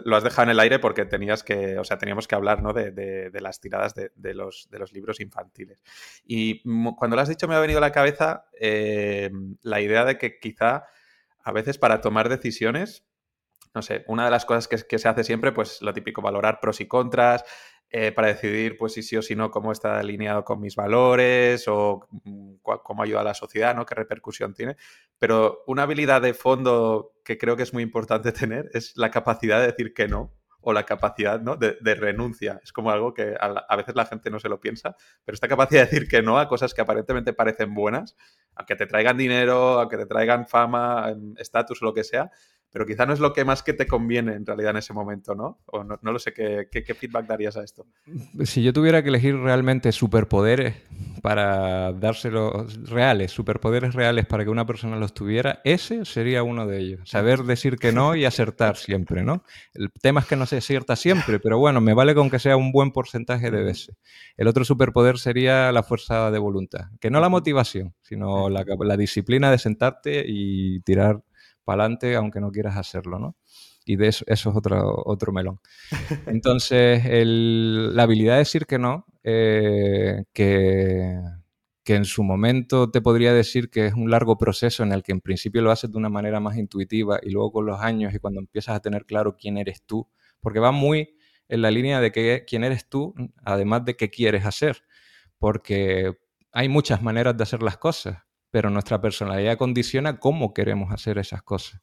lo has dejado en el aire porque tenías que, o sea, teníamos que hablar, ¿no? De, las tiradas de, los, libros infantiles. Y cuando lo has dicho me ha venido a la cabeza eh, la idea de que quizá a veces para tomar decisiones no sé, una de las cosas que, que, se hace siempre, pues lo típico, valorar pros y contras, eh, para decidir pues si sí o si no cómo está alineado con mis valores o mm, cómo ayuda a la sociedad, ¿no? qué repercusión tiene. Pero una habilidad de fondo que creo que es muy importante (laughs) tener es la capacidad de decir que no o la capacidad ¿no? de, renuncia. Es como algo que a, veces la gente no se lo piensa, pero esta capacidad de decir que no a cosas que aparentemente parecen buenas, aunque te traigan dinero, aunque te traigan fama, estatus o lo que sea, pero quizá no es lo que más que te conviene en realidad en ese momento, ¿no? O no, lo sé, ¿qué, ¿qué, feedback darías a esto? Si yo tuviera que elegir realmente superpoderes para dárselos reales, superpoderes reales para que una persona los tuviera, ese sería uno de ellos. Saber decir que no y acertar siempre, ¿no? El tema es que no se acierta siempre, pero bueno, me vale con que sea un buen porcentaje de veces. El otro superpoder sería la fuerza de voluntad, que no la motivación, sino la disciplina de sentarte y tirar para adelante aunque no quieras hacerlo, ¿no? Y de eso, eso es otro, otro melón. (laughs) Entonces, la habilidad de decir que no, eh, que, que en su momento te podría decir que es un largo proceso en el que en principio lo haces de una manera más intuitiva y luego con los años y cuando empiezas a tener claro quién eres tú, porque va muy en la línea de que, quién eres tú, además de qué quieres hacer, porque hay muchas maneras de hacer las cosas, pero nuestra personalidad condiciona cómo queremos hacer esas cosas.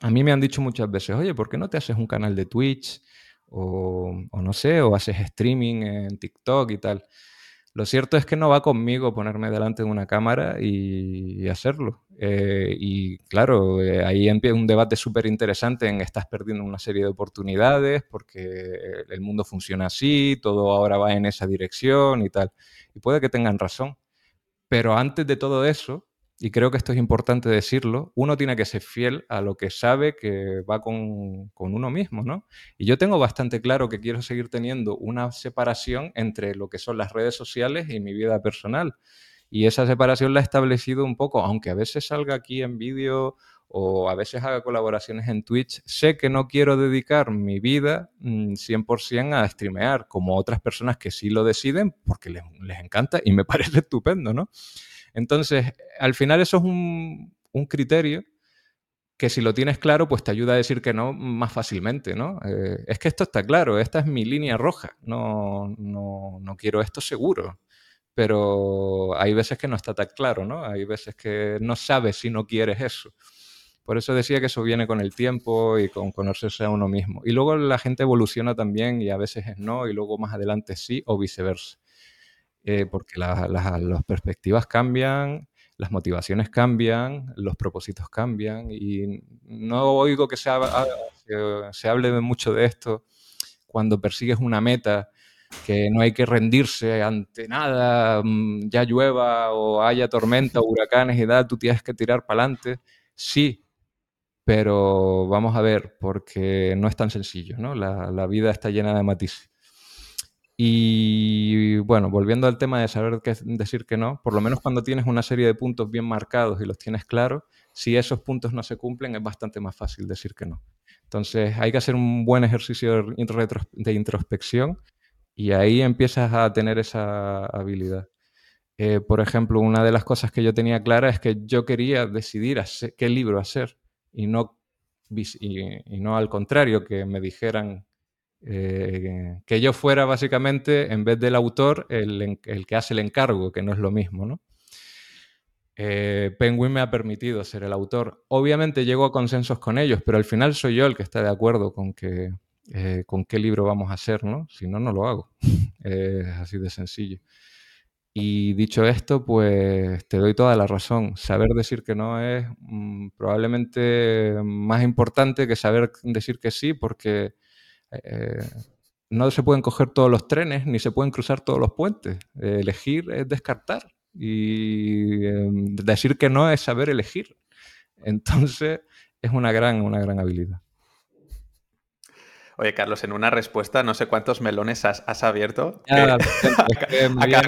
A mí me han dicho muchas veces, oye, ¿por qué no te haces un canal de Twitch? O, no sé, o haces streaming en TikTok y tal. Lo cierto es que no va conmigo ponerme delante de una cámara y, hacerlo. Eh, y claro, eh, ahí empieza un debate súper interesante en estás perdiendo una serie de oportunidades porque el mundo funciona así, todo ahora va en esa dirección y tal. Y puede que tengan razón. Pero antes de todo eso, y creo que esto es importante decirlo, uno tiene que ser fiel a lo que sabe que va con, uno mismo, ¿no? Y yo tengo bastante claro que quiero seguir teniendo una separación entre lo que son las redes sociales y mi vida personal. Y esa separación la he establecido un poco, aunque a veces salga aquí en vídeo o a veces haga colaboraciones en Twitch, sé que no quiero dedicar mi vida 100% mm, a streamear, como otras personas que sí lo deciden porque les, encanta y me (laughs) parece estupendo, ¿no? Entonces, al final eso es un, criterio que si lo tienes claro, pues te ayuda a decir que no más fácilmente, ¿no? Eh, es que esto está claro, esta es mi línea roja, no, no, no, quiero esto seguro, pero hay veces que no está tan claro, ¿no? Hay veces que no sabes si no quieres eso. Por eso decía que eso viene con el tiempo y con conocerse a uno mismo. Y luego la gente evoluciona también y a veces es no y luego más adelante sí o viceversa. Eh, porque las perspectivas cambian, las motivaciones cambian, los propósitos cambian y no oigo que se, se, hable mucho de esto cuando persigues una meta, que no hay que rendirse ante nada, mm, ya llueva o haya tormenta, huracanes y tal, tú tienes que tirar para adelante. Sí, pero vamos a ver, porque no es tan sencillo, ¿no? La, la vida está llena de matices. Y bueno, volviendo al tema de saber decir que no, por lo menos cuando tienes una serie de puntos bien marcados y los tienes claros, si esos puntos no se cumplen es bastante más fácil decir que no. Entonces hay que hacer un buen ejercicio de introspección y ahí empiezas a tener esa habilidad. Eh, por ejemplo, una de las cosas que yo tenía clara es que yo quería decidir qué libro hacer y no, y no al contrario, que me dijeran eh, que yo fuera básicamente, en vez del autor, el, que hace el encargo, que no es lo mismo, ¿no? Eh, Penguin me ha permitido ser el autor. Obviamente llego a consensos con ellos, pero al final soy yo el que está de acuerdo con, que, eh, con qué libro vamos a hacer, ¿no? Si no, no lo hago. (laughs) así de sencillo. Y dicho esto, pues te doy toda la razón. Saber decir que no es mm, probablemente más importante que saber decir que sí, porque eh, no se pueden coger todos los trenes ni se pueden cruzar todos los puentes. elegir es descartar y em, decir que no es saber elegir. Entonces es una gran, una gran habilidad. Oye, Carlos, en una respuesta, no sé cuántos melones has, abierto. (laughs) a,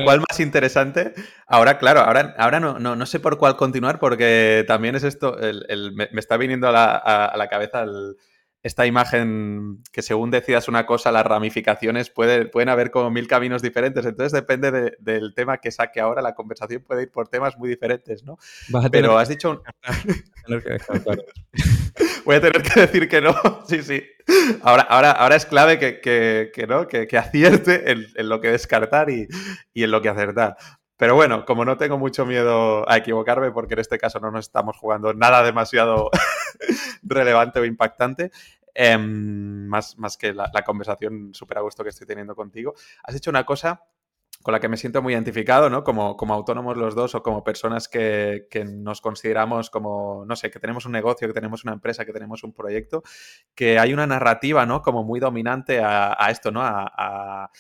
cual más interesante. Ahora, claro, ahora, ahora no, no, sé por cuál continuar porque también es esto, me, está viniendo a la, a la cabeza el, esta imagen que según decidas una cosa, las ramificaciones pueden haber como mil caminos diferentes. Entonces depende del tema que saque ahora, la conversación puede ir por temas muy diferentes, ¿no? Pero has dicho... (laughs) (laughs) Voy a tener que decir que no, (laughs) sí, sí. Ahora, ahora, ahora es clave que, ¿no? que, acierte en, lo que descartar y, y en lo que acertar. Pero bueno, como no tengo mucho miedo a equivocarme, porque en este caso no nos estamos jugando nada demasiado (laughs) relevante o impactante, em, más, más que la, conversación súper a gusto que estoy teniendo contigo, has hecho una cosa con la que me siento muy identificado, ¿no? Como, como autónomos los dos o como personas que, nos consideramos como, no sé, que tenemos un negocio, que tenemos una empresa, que tenemos un proyecto, que hay una narrativa, ¿no? Como muy dominante a, esto, ¿no? a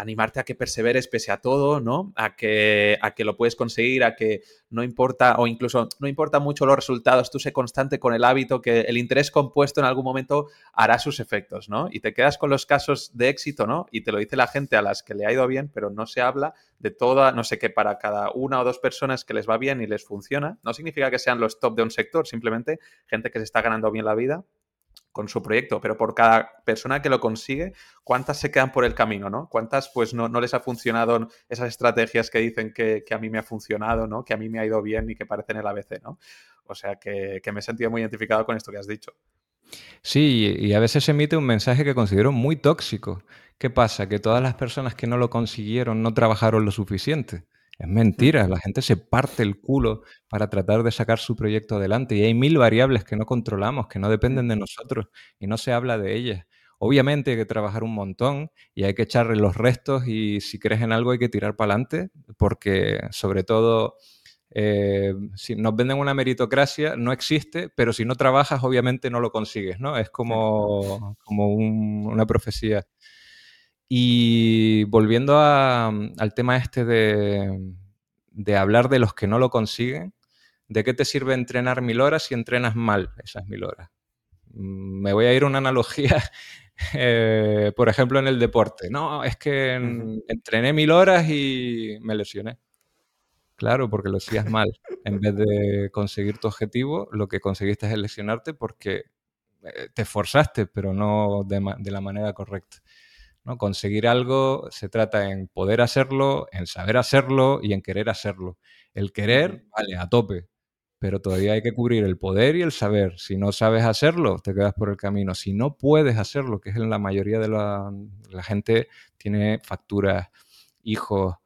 animarte a que perseveres pese a todo, ¿no? A que, a que lo puedes conseguir, a que no importa, o incluso no importa mucho los resultados, tú sé constante con el hábito, que el interés compuesto en algún momento hará sus efectos, ¿no? Y te quedas con los casos de éxito, ¿no? Y te lo dice la gente a las que le ha ido bien, pero no se habla de toda, no sé qué, para cada una o dos personas que les va bien y les funciona, no significa que sean los top de un sector, simplemente gente que se está ganando bien la vida con su proyecto, pero por cada persona que lo consigue, ¿cuántas se quedan por el camino, no? ¿Cuántas pues no, les ha funcionado esas estrategias que dicen que, a mí me ha funcionado, ¿no? Que a mí me ha ido bien y que parecen el ABC, ¿no? O sea que, me he sentido muy identificado con esto que has dicho. Sí, y a veces se emite un mensaje que considero muy tóxico. ¿Qué pasa? Que todas las personas que no lo consiguieron no trabajaron lo suficiente. Es mentira, la gente se parte el culo para tratar de sacar su proyecto adelante y hay mil variables que no controlamos, que no dependen de nosotros y no se habla de ellas. Obviamente hay que trabajar un montón y hay que echarle los restos y si crees en algo hay que tirar para adelante porque sobre todo eh, si nos venden una meritocracia no existe, pero si no trabajas obviamente no lo consigues, ¿no? Es como, como una profecía. Y volviendo al tema este de, hablar de los que no lo consiguen, ¿de qué te sirve entrenar mil horas si entrenas mal esas mil horas? Mm, me voy a ir a una analogía, (laughs) eh, por ejemplo, en el deporte. No, es que entrené mil horas y me lesioné. Claro, porque lo hacías mal. En vez de conseguir tu objetivo, lo que conseguiste es lesionarte porque eh, te esforzaste, pero no de la manera correcta. ¿No? Conseguir algo se trata en poder hacerlo, en saber hacerlo y en querer hacerlo. El querer, vale, a tope, pero todavía hay que cubrir el poder y el saber. Si no sabes hacerlo, te quedas por el camino. Si no puedes hacerlo, que es en la mayoría de la, la gente, tiene facturas, hijos,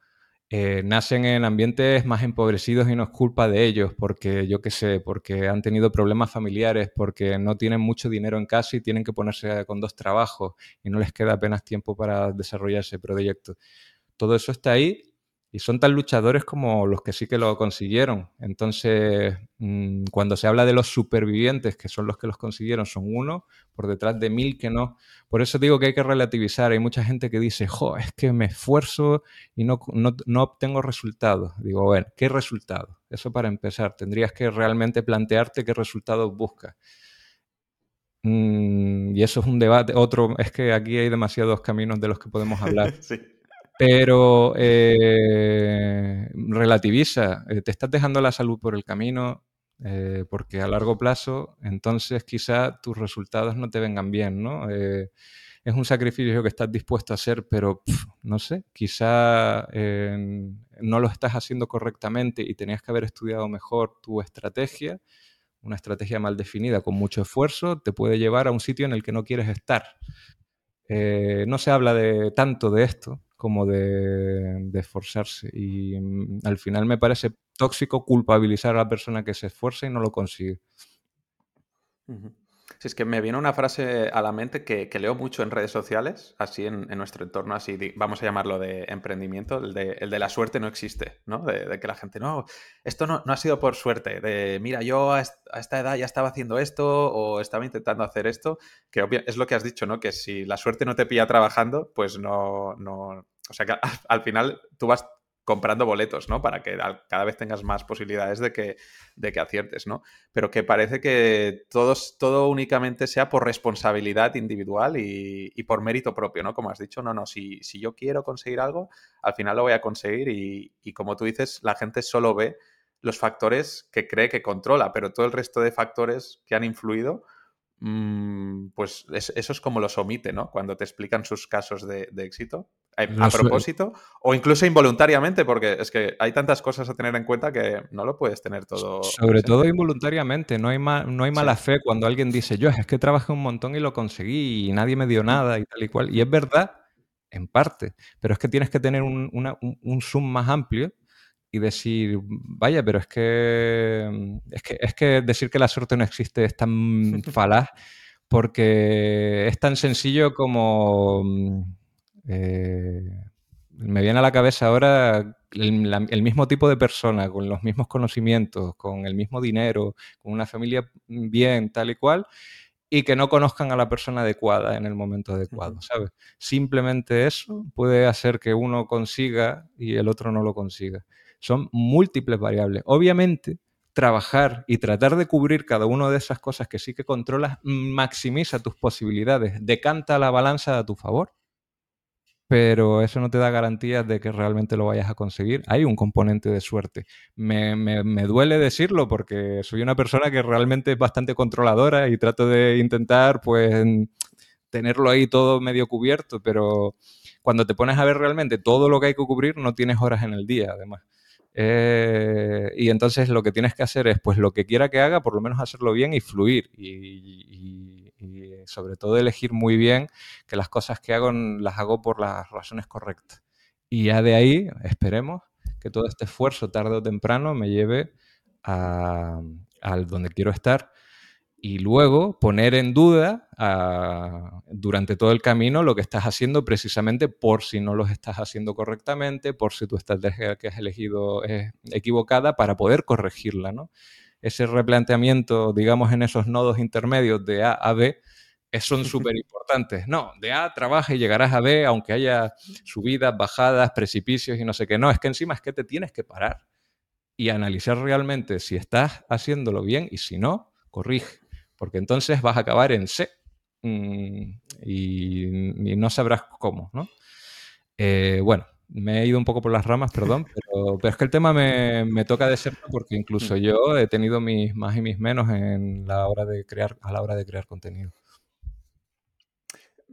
eh, nacen en ambientes más empobrecidos y no es culpa de ellos, porque yo qué sé, porque han tenido problemas familiares, porque no tienen mucho dinero en casa y tienen que ponerse con dos trabajos y no les queda apenas tiempo para desarrollar ese proyecto. Todo eso está ahí y son tan luchadores como los que sí que lo consiguieron. Entonces, mm, cuando se habla de los supervivientes, que son los que los consiguieron, son uno por detrás de mil que no. Por eso digo que hay que relativizar. Hay mucha gente que dice, jo, es que me esfuerzo y no, no, obtengo resultados. Digo, bueno, ¿qué resultado? Eso para empezar. Tendrías que realmente plantearte qué resultados buscas. Mm, y eso es un debate. Otro, es que aquí hay demasiados caminos de los que podemos (laughs) hablar. sí. Pero eh, relativiza, eh, te estás dejando la salud por el camino, eh, porque a largo plazo, entonces quizá tus resultados no te vengan bien, ¿no? es un sacrificio que estás dispuesto a hacer, pero no sé, quizá no lo estás haciendo correctamente y tenías que haber estudiado mejor tu estrategia. Una estrategia mal definida con mucho esfuerzo te puede llevar a un sitio en el que no quieres estar. no se habla de tanto de esto, como de, esforzarse. Y mm, al final me parece tóxico culpabilizar a la persona que se esfuerza y no lo consigue. Si es que me viene una frase a la mente que, leo mucho en redes sociales, así en, nuestro entorno, así vamos a llamarlo de emprendimiento, el de, el de la suerte no existe, ¿no? De, que la gente, no, esto no, no, ha sido por suerte, de mira, yo a esta edad ya estaba haciendo esto o estaba intentando hacer esto, que es lo que has dicho, ¿no? Que si la suerte no te pilla trabajando, pues no, no, o sea que al final tú vas comprando boletos, ¿no? Para que cada vez tengas más posibilidades de que, de que aciertes, ¿no? Pero que parece que todo únicamente sea por responsabilidad individual y, por mérito propio, ¿no? Como has dicho, no, no, si, si, yo quiero conseguir algo, al final lo voy a conseguir y, y como tú dices, la gente solo ve los factores que cree que controla, pero todo el resto de factores que han influido pues eso es como los omite, ¿no? Cuando te explican sus casos de, éxito, eh, a, propósito, o incluso involuntariamente, porque es que hay tantas cosas a tener en cuenta que no lo puedes tener todo. Sobre todo involuntariamente, no hay, no hay mala fe cuando alguien dice, yo es que trabajé un montón y lo conseguí y nadie me dio mm. nada y tal y cual. Y es verdad, en parte, pero es que tienes que tener un, un zoom más amplio y decir, vaya, pero es que, mm, es que, es que decir que la suerte no existe es tan (laughs) falaz porque es tan sencillo como... Mm, eh, me viene a la cabeza ahora el, mismo tipo de persona, con los mismos conocimientos, con el mismo dinero, con una familia bien, tal y cual, y que no conozcan a la persona adecuada en el momento adecuado, ¿sabes? Simplemente eso puede hacer que uno consiga y el otro no lo consiga. Son múltiples variables. Obviamente, trabajar y tratar de cubrir cada una de esas cosas que sí que controlas maximiza tus posibilidades, decanta la balanza a tu favor pero eso no te da garantías de que realmente lo vayas a conseguir. Hay un componente de suerte. Me, duele decirlo porque soy una persona que realmente es bastante controladora y trato de intentar, pues, tenerlo ahí todo medio cubierto, pero cuando te pones a ver realmente todo lo que hay que cubrir, no tienes horas en el día, además. Eh, y entonces lo que tienes que hacer es, pues lo que quiera que haga, por lo menos hacerlo bien y fluir. y sobre todo elegir muy bien que las cosas que hago las hago por las razones correctas. Y ya de ahí esperemos que todo este esfuerzo tarde o temprano me lleve a, donde quiero estar y luego poner en duda durante todo el camino lo que estás haciendo precisamente por si no lo estás haciendo correctamente, por si tu estrategia que has elegido es equivocada para poder corregirla, ¿no? ese replanteamiento, digamos, en esos nodos intermedios de A a B, son (laughs) súper importantes. No, de A trabaja y llegarás a B, aunque haya subidas, bajadas, precipicios y no sé qué. No, es que encima es que te tienes que parar y analizar realmente si estás haciéndolo bien y si no, corrige, porque entonces vas a acabar en C mm, y, no sabrás cómo, ¿no? Eh, bueno, me he ido un poco por las ramas, perdón, (laughs) pero, es que el tema me, toca de cerca porque incluso mm. yo he tenido mis más y mis menos en la hora de crear, a la hora de crear contenido.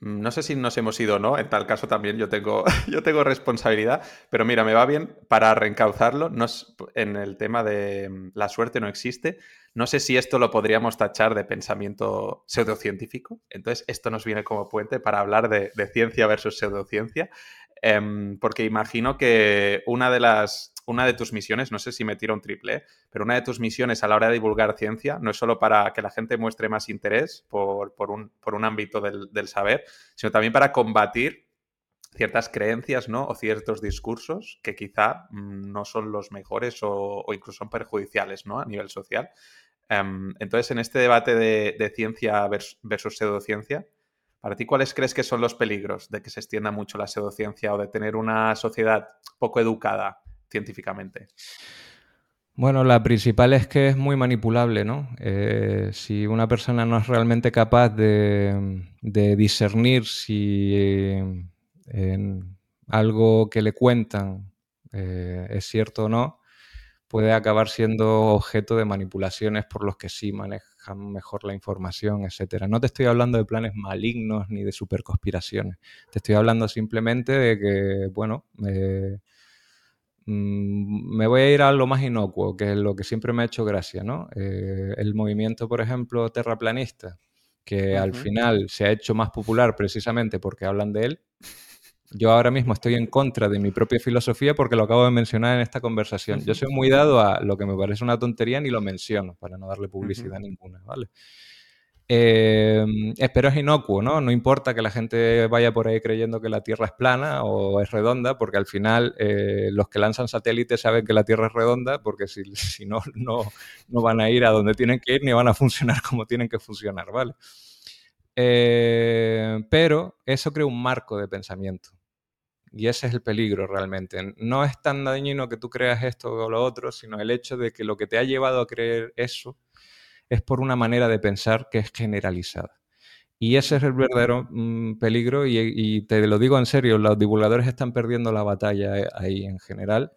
Mm, no sé si nos hemos ido o no, en tal caso también yo tengo, (laughs) yo tengo responsabilidad, pero mira, me va bien para reencauzarlo en el tema de la suerte no existe. No sé si esto lo podríamos tachar de pensamiento pseudocientífico, entonces esto nos viene como puente para hablar de, ciencia versus pseudociencia. Em, porque imagino que una de las una de tus misiones, no sé si me tiro un triple, pero una de tus misiones a la hora de divulgar ciencia no es solo para que la gente muestre más interés por, un, ámbito del, saber, sino también para combatir ciertas creencias ¿no? o ciertos discursos que quizá mm, no son los mejores o, incluso son perjudiciales ¿no? a nivel social. Em, entonces, en este debate de, ciencia versus pseudociencia, para ti, ¿cuáles crees que son los peligros de que se extienda mucho la pseudociencia o de tener una sociedad poco educada científicamente? Bueno, la principal es que es muy manipulable, ¿no? Eh, si una persona no es realmente capaz de, discernir si algo que le cuentan eh, es cierto o no, puede acabar siendo objeto de manipulaciones por los que sí manejan mejor la información, etcétera. No te estoy hablando de planes malignos ni de superconspiraciones. Te estoy hablando simplemente de que, bueno, eh, mm, me voy a ir a lo más inocuo, que es lo que siempre me ha hecho gracia, ¿no? Eh, el movimiento, por ejemplo, terraplanista, que al final se ha hecho más popular precisamente porque hablan de él, yo ahora mismo estoy en contra de mi propia filosofía porque lo acabo de mencionar en esta conversación. Yo soy muy dado a lo que me parece una tontería ni lo menciono para no darle publicidad ninguna, ¿vale? Em, pero es inocuo, ¿no? No importa que la gente vaya por ahí creyendo que la Tierra es plana o es redonda, porque al final eh, los que lanzan satélites saben que la Tierra es redonda, porque si, (laughs) si no, no, no van a ir a donde tienen que ir ni van a funcionar como tienen que funcionar, ¿vale? Eh, pero eso crea un marco de pensamiento. Y ese es el peligro realmente. No es tan dañino que tú creas esto o lo otro, sino el hecho de que lo que te ha llevado a creer eso es por una manera de pensar que es generalizada. Y ese es el verdadero mm, peligro y, te lo digo en serio, los divulgadores están perdiendo la batalla eh, ahí en general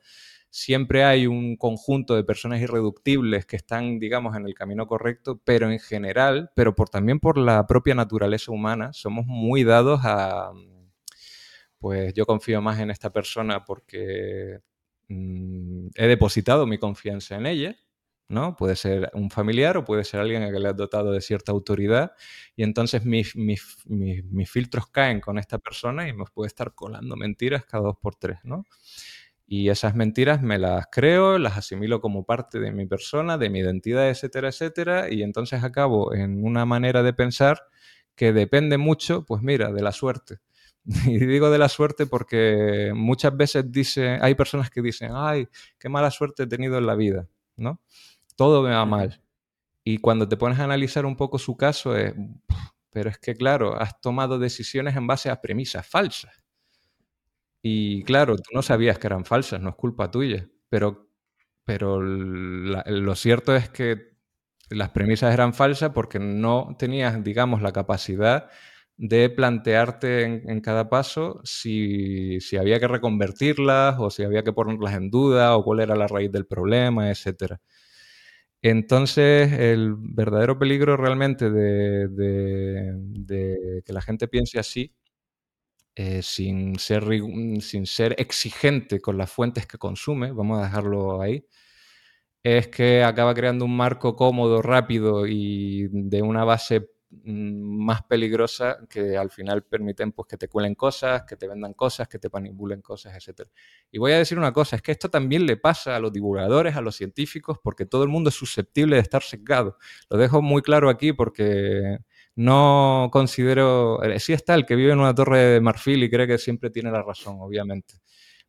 siempre hay un conjunto de personas irreductibles que están, digamos, en el camino correcto, pero en general, pero también por la propia naturaleza humana, somos muy dados a, pues yo confío más en esta persona porque mm, he depositado mi confianza en ella, ¿no? Puede ser un familiar o puede ser alguien a que le has dotado de cierta autoridad y entonces mis, mis, mis filtros caen con esta persona y me puede estar colando mentiras cada dos por tres, ¿no? Y esas mentiras me las creo, las asimilo como parte de mi persona, de mi identidad, etcétera, etcétera, y entonces acabo en una manera de pensar que depende mucho, pues mira, de la suerte. (laughs) Y digo de la suerte porque muchas veces dice, hay personas que dicen, ay, qué mala suerte he tenido en la vida, ¿no? Todo me va mal. Y cuando te pones a analizar un poco su caso, es, pero es que, claro, has tomado decisiones en base a premisas falsas. Y claro, tú no sabías que eran falsas, no es culpa tuya, pero, pero lo cierto es que las premisas eran falsas porque no tenías, digamos, la capacidad de plantearte en, cada paso si, si, había que reconvertirlas o si había que ponerlas en duda o cuál era la raíz del problema, etc. Entonces, el verdadero peligro realmente de, de, que la gente piense así, eh, sin, ser, sin ser exigente con las fuentes que consume, vamos a dejarlo ahí, es que acaba creando un marco cómodo, rápido y de una base Mm, más peligrosa que al final permiten pues, que te cuelen cosas, que te vendan cosas, que te manipulen cosas, etc. Y voy a decir una cosa, es que esto también le pasa a los divulgadores, a los científicos, porque todo el mundo es susceptible de estar sesgado. Lo dejo muy claro aquí porque no considero... Eh, sí está el que vive en una torre de marfil y cree que siempre tiene la razón, obviamente.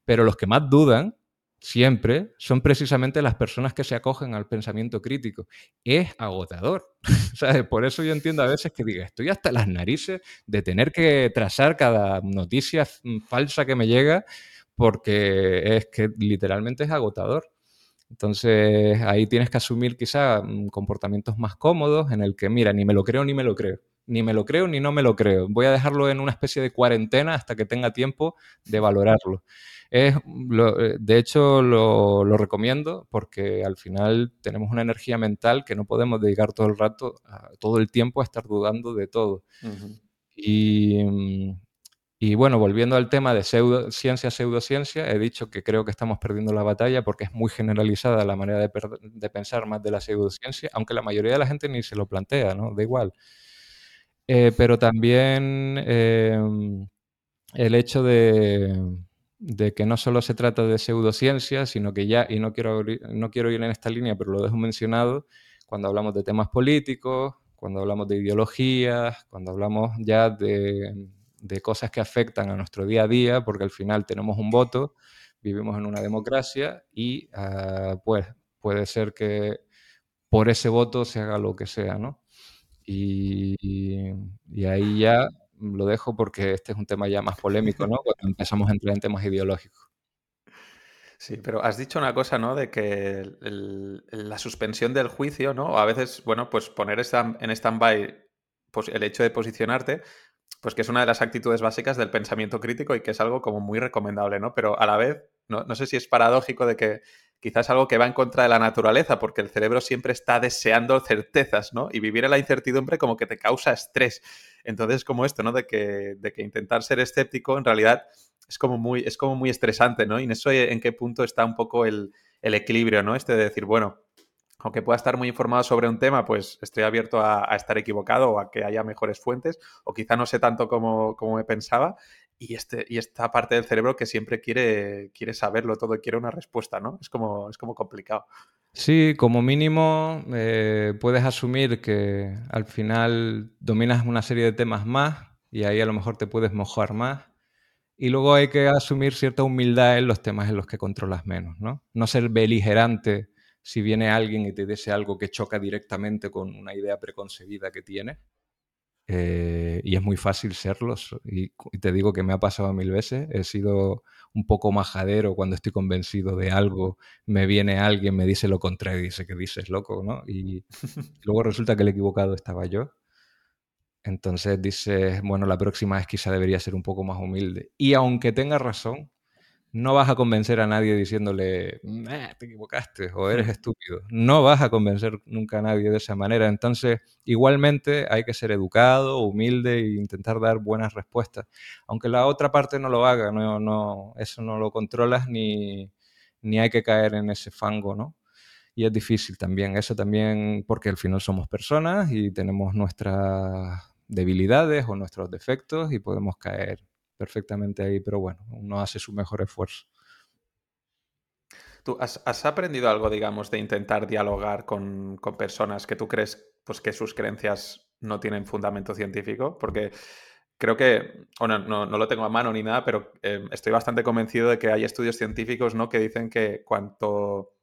Pero los que más dudan siempre son precisamente las personas que se acogen al pensamiento crítico. Es agotador. (laughs) Por eso yo entiendo a veces que diga, estoy hasta las narices de tener que trazar cada noticia falsa que me llega porque es que literalmente es agotador. Entonces ahí tienes que asumir quizá mm, comportamientos más cómodos en el que, mira, ni me lo creo ni me lo creo. Ni me lo creo ni no me lo creo. Voy a dejarlo en una especie de cuarentena hasta que tenga tiempo de valorarlo. Es, eh, de hecho, lo, recomiendo porque al final tenemos una energía mental que no podemos dedicar todo el rato, todo el tiempo a estar dudando de todo. y, y, bueno, volviendo al tema de pseudociencia, pseudociencia, he dicho que creo que estamos perdiendo la batalla porque es muy generalizada la manera de, pensar más de la pseudociencia, aunque la mayoría de la gente ni se lo plantea, ¿no? Da igual. Eh, pero también em, el hecho de que no solo se trata de pseudociencia, sino que ya, y no quiero, no quiero ir en esta línea, pero lo dejo mencionado, cuando hablamos de temas políticos, cuando hablamos de ideologías, cuando hablamos ya de, cosas que afectan a nuestro día a día, porque al final tenemos un voto, vivimos en una democracia y ah, pues puede ser que por ese voto se haga lo que sea, ¿no? y ahí ya lo dejo porque este es un tema ya más polémico, ¿no? Cuando empezamos a entrar en temas ideológicos. Sí, pero has dicho una cosa, ¿no? De que la suspensión del juicio, ¿no? A veces, bueno, pues poner en stand-by pues, el hecho de posicionarte, pues que es una de las actitudes básicas del pensamiento crítico y que es algo como muy recomendable, ¿no? Pero a la vez, no, no sé si es paradójico de que quizás algo que va en contra de la naturaleza, porque el cerebro siempre está deseando certezas, ¿no? Y vivir en la incertidumbre como que te causa estrés. Entonces, como esto, ¿no? De que, de que intentar ser escéptico en realidad es como muy, es como muy estresante, ¿no? Y en eso en qué punto está un poco el, equilibrio, ¿no? Este de decir, bueno, aunque pueda estar muy informado sobre un tema, pues estoy abierto a, estar equivocado o a que haya mejores fuentes, o quizá no sé tanto como, como me pensaba, y, este, y esta parte del cerebro que siempre quiere, quiere saberlo todo y quiere una respuesta, ¿no? Es como, es como complicado. Sí, como mínimo eh, puedes asumir que al final dominas una serie de temas más y ahí a lo mejor te puedes mojar más. Y luego hay que asumir cierta humildad en los temas en los que controlas menos, ¿no? No ser beligerante si viene alguien y te dice algo que choca directamente con una idea preconcebida que tienes eh, y es muy fácil serlos. Y, te digo que me ha pasado mil veces. He sido un poco majadero cuando estoy convencido de algo. Me viene alguien, me dice lo contrario y dice que dices loco, ¿no? Y (laughs) luego resulta que el equivocado estaba yo. Entonces dices, bueno, la próxima vez quizá debería ser un poco más humilde. Y aunque tenga razón, no vas a convencer a nadie diciéndole, te equivocaste o eres estúpido. No vas a convencer nunca a nadie de esa manera. Entonces, igualmente hay que ser educado, humilde e intentar dar buenas respuestas. Aunque la otra parte no lo haga, no, no, eso no lo controlas ni, ni hay que caer en ese fango, ¿no? Y es difícil también, eso también porque al final somos personas y tenemos nuestras debilidades o nuestros defectos y podemos caer perfectamente ahí, pero bueno, uno hace su mejor esfuerzo. ¿Tú has, aprendido algo, digamos, de intentar dialogar con, personas que tú crees pues, que sus creencias no tienen fundamento científico? Porque creo que, bueno, no, lo tengo a mano ni nada, pero eh, estoy bastante convencido de que hay estudios científicos ¿no? que dicen que cuanto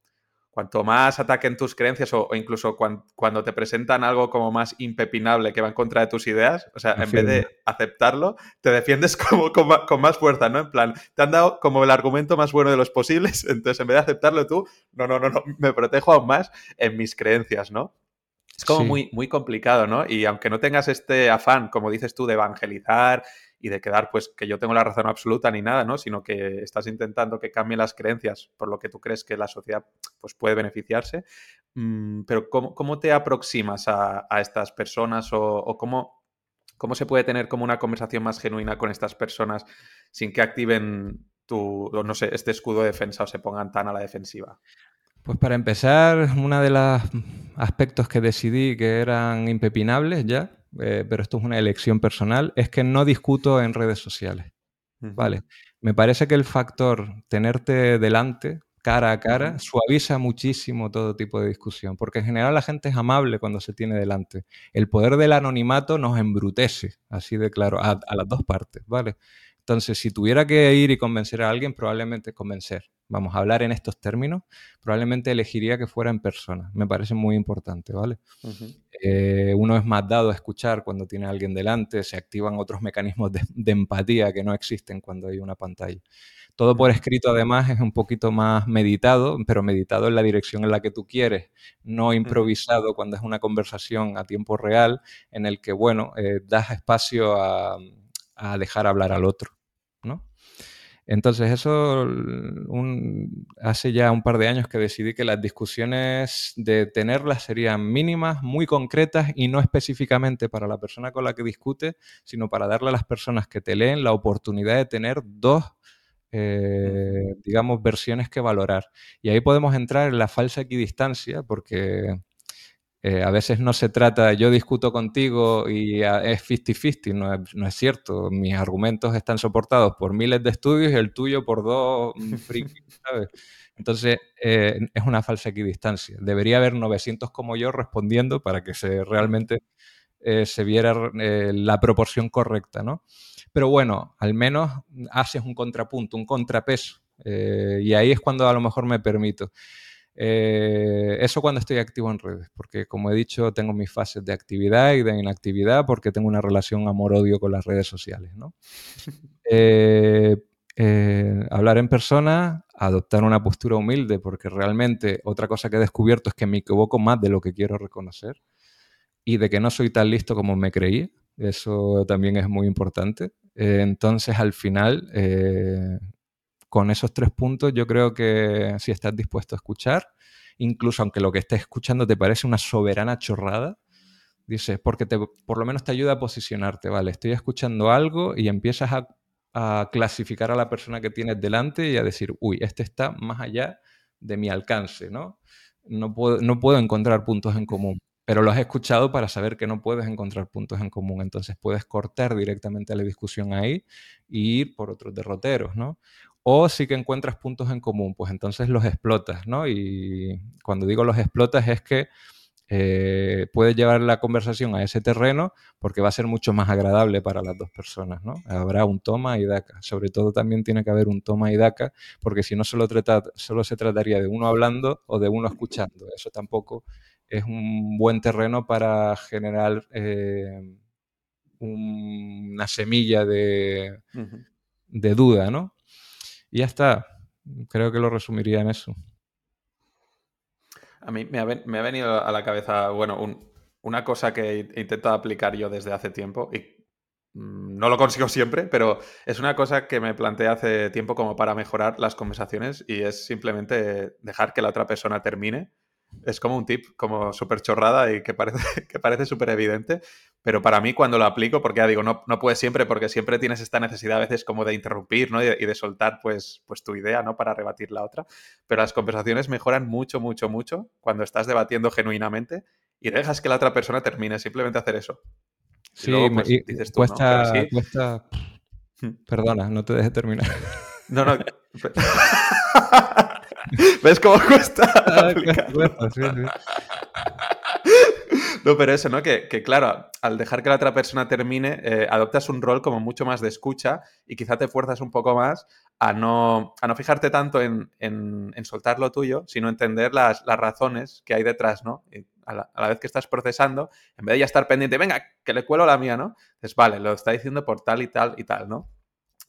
cuanto más ataquen tus creencias o, incluso cuando te presentan algo como más impepinable que va en contra de tus ideas, o sea, en vez de aceptarlo, te defiendes (laughs) como, con, más fuerza, ¿no? En plan, te han dado como el argumento más bueno de los posibles, (laughs) entonces en vez de aceptarlo tú, no, no, no, no, me protejo aún más en mis creencias, ¿no? Es como muy, muy complicado, ¿no? Y aunque no tengas este afán, como dices tú, de evangelizar y de quedar, pues, que yo tengo la razón absoluta ni nada, ¿no? Sino que estás intentando que cambien las creencias por lo que tú crees que la sociedad, pues, puede beneficiarse. Mm, pero ¿cómo, te aproximas a, estas personas o, cómo, cómo se puede tener como una conversación más genuina con estas personas sin que activen tu, no sé, este escudo de defensa o se pongan tan a la defensiva? Pues para empezar, uno de los aspectos que decidí que eran impepinables ya, eh, pero esto es una elección personal, es que no discuto en redes sociales. Vale. Me parece que el factor tenerte delante, cara a cara, suaviza muchísimo todo tipo de discusión, porque en general la gente es amable cuando se tiene delante. El poder del anonimato nos embrutece, así de claro, a, a las dos partes, ¿vale? Entonces, si tuviera que ir y convencer a alguien, probablemente convencer, vamos a hablar en estos términos, probablemente elegiría que fuera en persona. Me parece muy importante, ¿vale? Eh, uno es más dado a escuchar cuando tiene a alguien delante, se activan otros mecanismos de, empatía que no existen cuando hay una pantalla. Todo por escrito, además, es un poquito más meditado, pero meditado en la dirección en la que tú quieres, no improvisado cuando es una conversación a tiempo real en el que, bueno, eh, das espacio a dejar hablar al otro. Entonces, eso hace ya un par de años que decidí que las discusiones de tenerlas serían mínimas, muy concretas y no específicamente para la persona con la que discute, sino para darle a las personas que te leen la oportunidad de tener dos, eh, digamos, versiones que valorar. Y ahí podemos entrar en la falsa equidistancia, porque eh, a veces no se trata, yo discuto contigo y es 50-50, no, es, cierto. Mis argumentos están soportados por miles de estudios y el tuyo por dos mm, (laughs) ¿sabes? Entonces, eh, es una falsa equidistancia. Debería haber 900 como yo respondiendo para que se realmente eh, se viera la proporción correcta, ¿no? Pero bueno, al menos haces un contrapunto, un contrapeso. y ahí es cuando a lo mejor me permito. Eh, eso cuando estoy activo en redes, porque como he dicho, tengo mis fases de actividad y de inactividad porque tengo una relación amor-odio con las redes sociales. ¿no? (laughs) Eh, eh, hablar en persona, adoptar una postura humilde, porque realmente otra cosa que he descubierto es que me equivoco más de lo que quiero reconocer y de que no soy tan listo como me creí. Eso también es muy importante. entonces, al final, con esos tres puntos yo creo que si estás dispuesto a escuchar, incluso aunque lo que estés escuchando te parece una soberana chorrada, dices, porque te, por lo menos te ayuda a posicionarte, ¿vale? Estoy escuchando algo y empiezas a, clasificar a la persona que tienes delante y a decir, uy, este está más allá de mi alcance, ¿no? No puedo, no puedo encontrar puntos en común pero lo has escuchado para saber que no puedes encontrar puntos en común. Entonces puedes cortar directamente la discusión ahí e ir por otros derroteros, ¿no? O sí que encuentras puntos en común, pues entonces los explotas, ¿no? Y cuando digo los explotas es que eh, puedes llevar la conversación a ese terreno porque va a ser mucho más agradable para las dos personas, ¿no? Habrá un toma y daca. Sobre todo también tiene que haber un toma y daca porque si no solo, solo se trataría de uno hablando o de uno escuchando. Eso tampoco es un buen terreno para generar eh, una semilla de, de duda, ¿no? Y ya está. Creo que lo resumiría en eso. A mí me ha, venido a la cabeza, bueno, una cosa que he intentado aplicar yo desde hace tiempo y mm, no lo consigo siempre, pero es una cosa que me planteé hace tiempo como para mejorar las conversaciones y es simplemente dejar que la otra persona termine es como un tip, como súper chorrada y que parece, (laughs) que parece súper evidente, pero para mí cuando lo aplico, porque ya digo, no, no puedes siempre, porque siempre tienes esta necesidad a veces como de interrumpir, ¿no? Y de, soltar, pues, pues tu idea, ¿no? Para rebatir la otra, pero las conversaciones mejoran mucho, mucho, mucho cuando estás debatiendo genuinamente y dejas que la otra persona termine, simplemente hacer eso. Sí, pues, dices tú, cuesta, cuesta... Hmm. Perdona, no te dejes terminar. No, no. (laughs) (laughs) ¿Ves cómo cuesta? Ah, No, pero eso, ¿no? Que, claro, al dejar que la otra persona termine, eh, adoptas un rol como mucho más de escucha y quizá te fuerzas un poco más a no, a no fijarte tanto en, soltar lo tuyo, sino entender las, razones que hay detrás, ¿no? a, la, vez que estás procesando, en vez de ya estar pendiente, venga, que le cuelo la mía, ¿no? Dices, vale, lo está diciendo por tal y tal y tal, ¿no?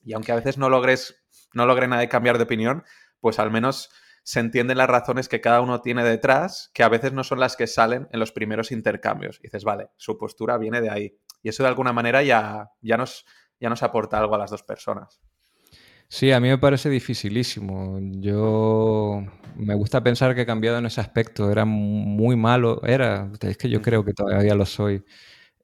Y aunque a veces no logres, no logre nadie cambiar de opinión, pues al menos se entienden las razones que cada uno tiene detrás, que a veces no son las que salen en los primeros intercambios. Y dices, vale, su postura viene de ahí. Y eso de alguna manera ya, ya, nos, ya nos aporta algo a las dos personas. Sí, a mí me parece dificilísimo. Yo me gusta pensar que he cambiado en ese aspecto. Era muy malo, era, es que yo creo que todavía lo soy.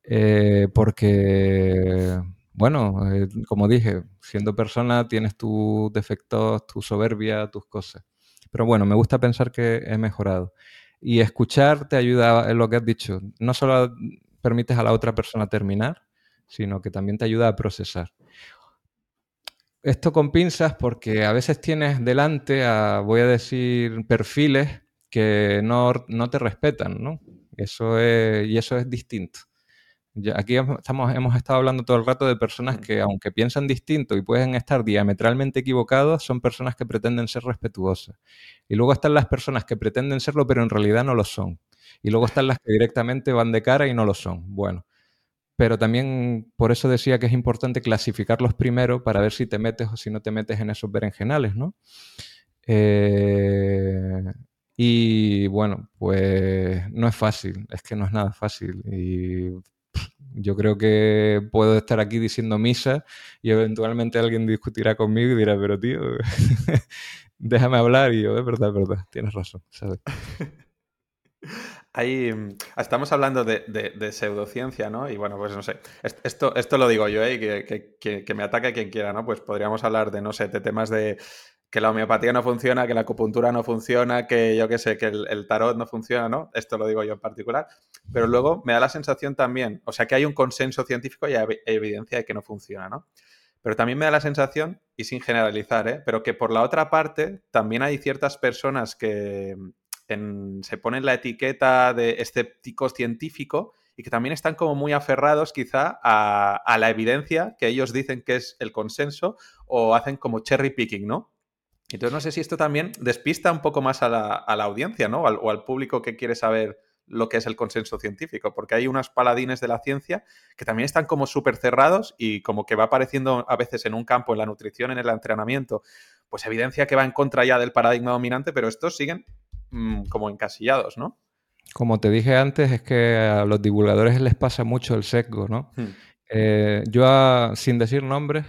Eh, porque, bueno, eh, como dije, siendo persona tienes tus defectos, tu soberbia, tus cosas. Pero bueno, me gusta pensar que he mejorado. Y escuchar te ayuda, en lo que has dicho, no solo permites a la otra persona terminar, sino que también te ayuda a procesar. Esto con pinzas porque a veces tienes delante, voy a decir, perfiles que no, no te respetan, ¿no? Eso es, y eso es distinto aquí estamos, hemos estado hablando todo el rato de personas que, aunque piensan distinto y pueden estar diametralmente equivocados, son personas que pretenden ser respetuosas. Y luego están las personas que pretenden serlo, pero en realidad no lo son. Y luego están las que directamente van de cara y no lo son. Bueno, pero también por eso decía que es importante clasificarlos primero para ver si te metes o si no te metes en esos berenjenales, ¿no? Eh, y bueno, pues no es fácil, es que no es nada fácil. Y yo creo que puedo estar aquí diciendo misa y eventualmente alguien discutirá conmigo y dirá, pero tío, (laughs) déjame hablar. Y yo, es verdad, es verdad, tienes razón. (laughs) Ahí estamos hablando de, pseudociencia, ¿no? Y bueno, pues no sé, esto, esto lo digo yo, ¿eh? que, que, me ataque quien quiera, ¿no? Pues podríamos hablar de, no sé, de temas de que la homeopatía no funciona, que la acupuntura no funciona, que yo qué sé, que el, tarot no funciona, ¿no? Esto lo digo yo en particular. Pero luego me da la sensación también, o sea, que hay un consenso científico y hay evidencia de que no funciona, ¿no? Pero también me da la sensación, y sin generalizar, ¿eh? pero que por la otra parte también hay ciertas personas que se ponen la etiqueta de escéptico científico y que también están como muy aferrados quizá a, a la evidencia que ellos dicen que es el consenso o hacen como cherry picking, ¿no? Entonces no sé si esto también despista un poco más a la, audiencia, ¿no? o al público que quiere saber lo que es el consenso científico, porque hay unos paladines de la ciencia que también están como súper cerrados y como que va apareciendo a veces en un campo, en la nutrición, en el entrenamiento, pues evidencia que va en contra ya del paradigma dominante, pero estos siguen mm, como encasillados, ¿no? Como te dije antes, es que a los divulgadores les pasa mucho el sesgo, ¿no? Hmm. Eh, yo, sin decir nombres,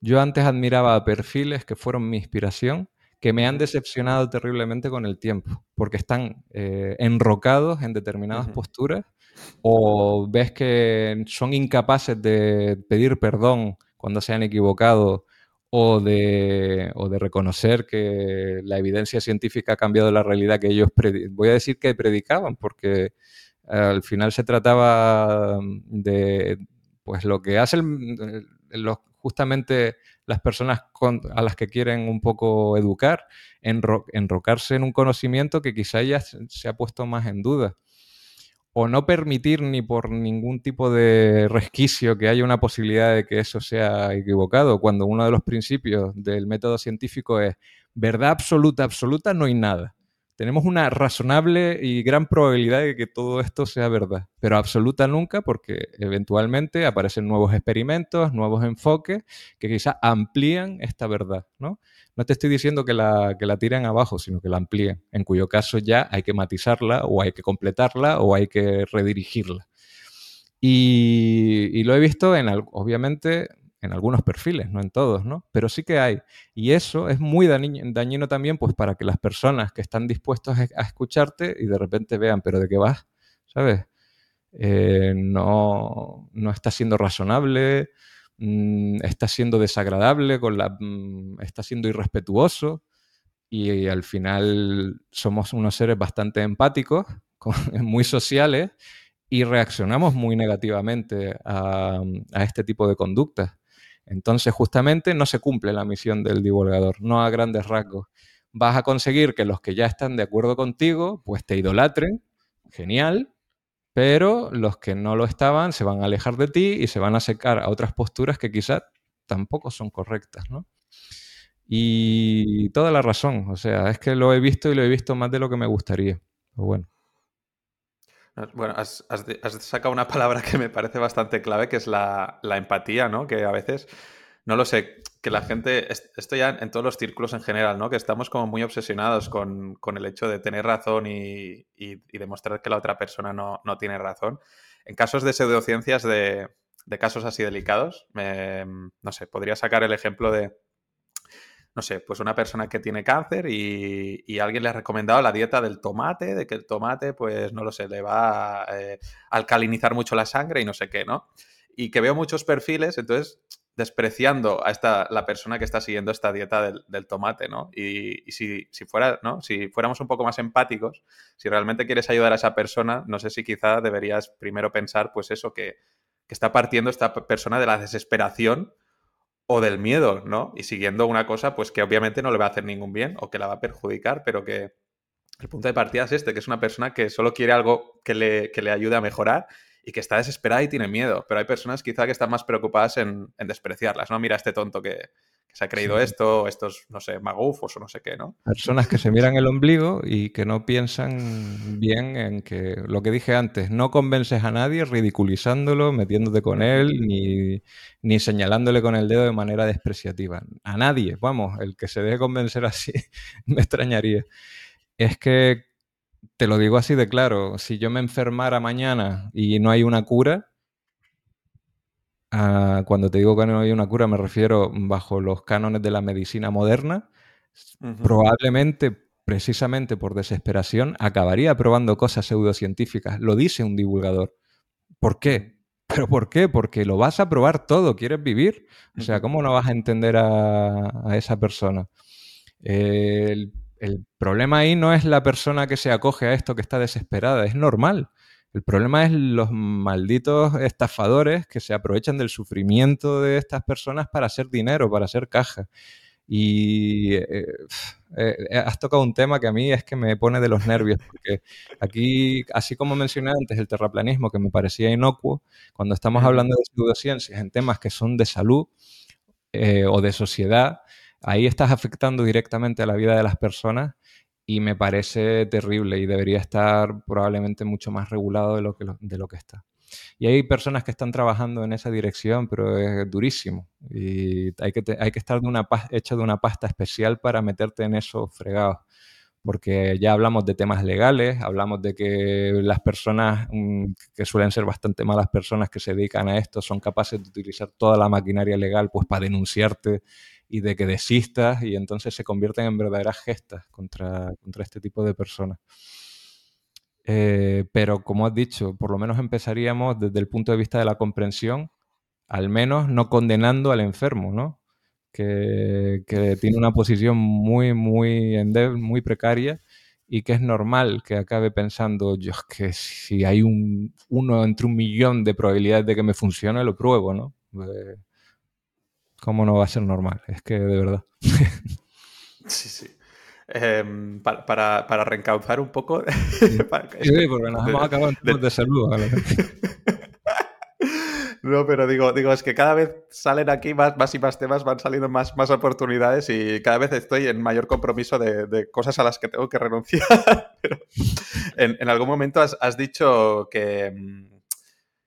yo antes admiraba perfiles que fueron mi inspiración, que me han decepcionado terriblemente con el tiempo, porque están eh, enrocados en determinadas posturas o ves que son incapaces de pedir perdón cuando se han equivocado o de, o de reconocer que la evidencia científica ha cambiado la realidad que ellos, voy a decir que predicaban, porque al final se trataba de pues lo que hacen los justamente las personas a las que quieren un poco educar, enrocarse en un conocimiento que quizá ya se ha puesto más en duda. O no permitir ni por ningún tipo de resquicio que haya una posibilidad de que eso sea equivocado, cuando uno de los principios del método científico es verdad absoluta, absoluta, no hay nada tenemos una razonable y gran probabilidad de que todo esto sea verdad, pero absoluta nunca porque eventualmente aparecen nuevos experimentos, nuevos enfoques que quizás amplían esta verdad, ¿no? No te estoy diciendo que la, que la tiren abajo, sino que la amplíen, en cuyo caso ya hay que matizarla o hay que completarla o hay que redirigirla. Y, y lo he visto en, obviamente, en algunos perfiles, no en todos, ¿no? Pero sí que hay. Y eso es muy dañino, también, pues para que las personas que están dispuestos a escucharte y de repente vean, pero ¿de qué vas? ¿Sabes? Eh, no, no está siendo razonable, mm, está siendo desagradable, con mm, está siendo irrespetuoso y, al final somos unos seres bastante empáticos, (laughs) muy sociales y reaccionamos muy negativamente a, a este tipo de conductas. Entonces, justamente no se cumple la misión del divulgador, no a grandes rasgos. Vas a conseguir que los que ya están de acuerdo contigo, pues te idolatren, genial, pero los que no lo estaban se van a alejar de ti y se van a secar a otras posturas que quizás tampoco son correctas, ¿no? Y toda la razón, o sea, es que lo he visto y lo he visto más de lo que me gustaría. bueno. Bueno, has, sacado una palabra que me parece bastante clave, que es la, empatía, ¿no? Que a veces, no lo sé, que la gente, esto ya en todos los círculos en general, ¿no? Que estamos como muy obsesionados con, el hecho de tener razón y, demostrar que la otra persona no, tiene razón. En casos de pseudociencias, de, de casos así delicados, no sé, podría sacar el ejemplo de no sé, pues una persona que tiene cáncer y, alguien le ha recomendado la dieta del tomate, de que el tomate, pues no lo sé, le va a eh, alcalinizar mucho la sangre y no sé qué, ¿no? Y que veo muchos perfiles, entonces despreciando a esta, la persona que está siguiendo esta dieta del, tomate, ¿no? Y, si, fuera, ¿no? Si fuéramos un poco más empáticos, si realmente quieres ayudar a esa persona, no sé si quizá deberías primero pensar, pues eso, que, que está partiendo esta persona de la desesperación o del miedo, ¿no? Y siguiendo una cosa, pues que obviamente no le va a hacer ningún bien o que la va a perjudicar, pero que el punto de partida es este, que es una persona que solo quiere algo que le, que le ayude a mejorar y que está desesperada y tiene miedo. Pero hay personas quizá que están más preocupadas en, en despreciarlas, ¿no? Mira este tonto que, que se ha creído esto, estos, no sé, magufos o no sé qué, ¿no? Personas que se miran el ombligo y que no piensan bien en que lo que dije antes, no convences a nadie ridiculizándolo, metiéndote con él, ni, ni señalándole con el dedo de manera despreciativa. A nadie, vamos, el que se deje convencer así (laughs) me extrañaría. Es que te lo digo así de claro, si yo me enfermara mañana y no hay una cura, cuando te digo que no hay una cura, me refiero bajo los cánones de la medicina moderna. Probablemente, precisamente por desesperación, acabaría probando cosas pseudocientíficas. Lo dice un divulgador. ¿Por qué? ¿Pero por qué? Porque lo vas a probar todo, quieres vivir. O sea, ¿cómo no vas a entender a, esa persona? el problema ahí no es la persona que se acoge a esto que está desesperada, es normal. El problema es los malditos estafadores que se aprovechan del sufrimiento de estas personas para hacer dinero, para hacer caja. Y eh, eh, has tocado un tema que a mí es que me pone de los nervios, porque aquí, así como mencioné antes el terraplanismo, que me parecía inocuo, cuando estamos hablando de pseudociencias en temas que son de salud eh, o de sociedad, ahí estás afectando directamente a la vida de las personas y me parece terrible y debería estar probablemente mucho más regulado de lo que, de lo que está. Y hay personas que están trabajando en esa dirección, pero es durísimo. Y hay que, hay que estar de hecho de una pasta especial para meterte en esos fregados. Porque ya hablamos de temas legales, hablamos de que las personas, mm, que suelen ser bastante malas personas que se dedican a esto, son capaces de utilizar toda la maquinaria legal pues, para denunciarte y de que desistas y entonces se convierten en verdaderas gestas contra, contra este tipo de personas. Eh, pero como has dicho, por lo menos empezaríamos desde el punto de vista de la comprensión, al menos no condenando al enfermo, ¿no? Que, que tiene una posición muy, muy endeble, muy precaria y que es normal que acabe pensando, yo que si hay un, uno entre un millón de probabilidades de que me funcione, lo pruebo, ¿no? Eh, ¿Cómo no va a ser normal? Es que de verdad. Sí, sí. Em, para, para, reencauzar un poco. sí, (laughs) porque nos hemos acabado en de, salud. (laughs) No, pero digo, digo, es que cada vez salen aquí más, más y más temas, van saliendo más, más oportunidades y cada vez estoy en mayor compromiso de, de cosas a las que tengo que renunciar. (laughs) pero en, en algún momento has, has dicho que mm,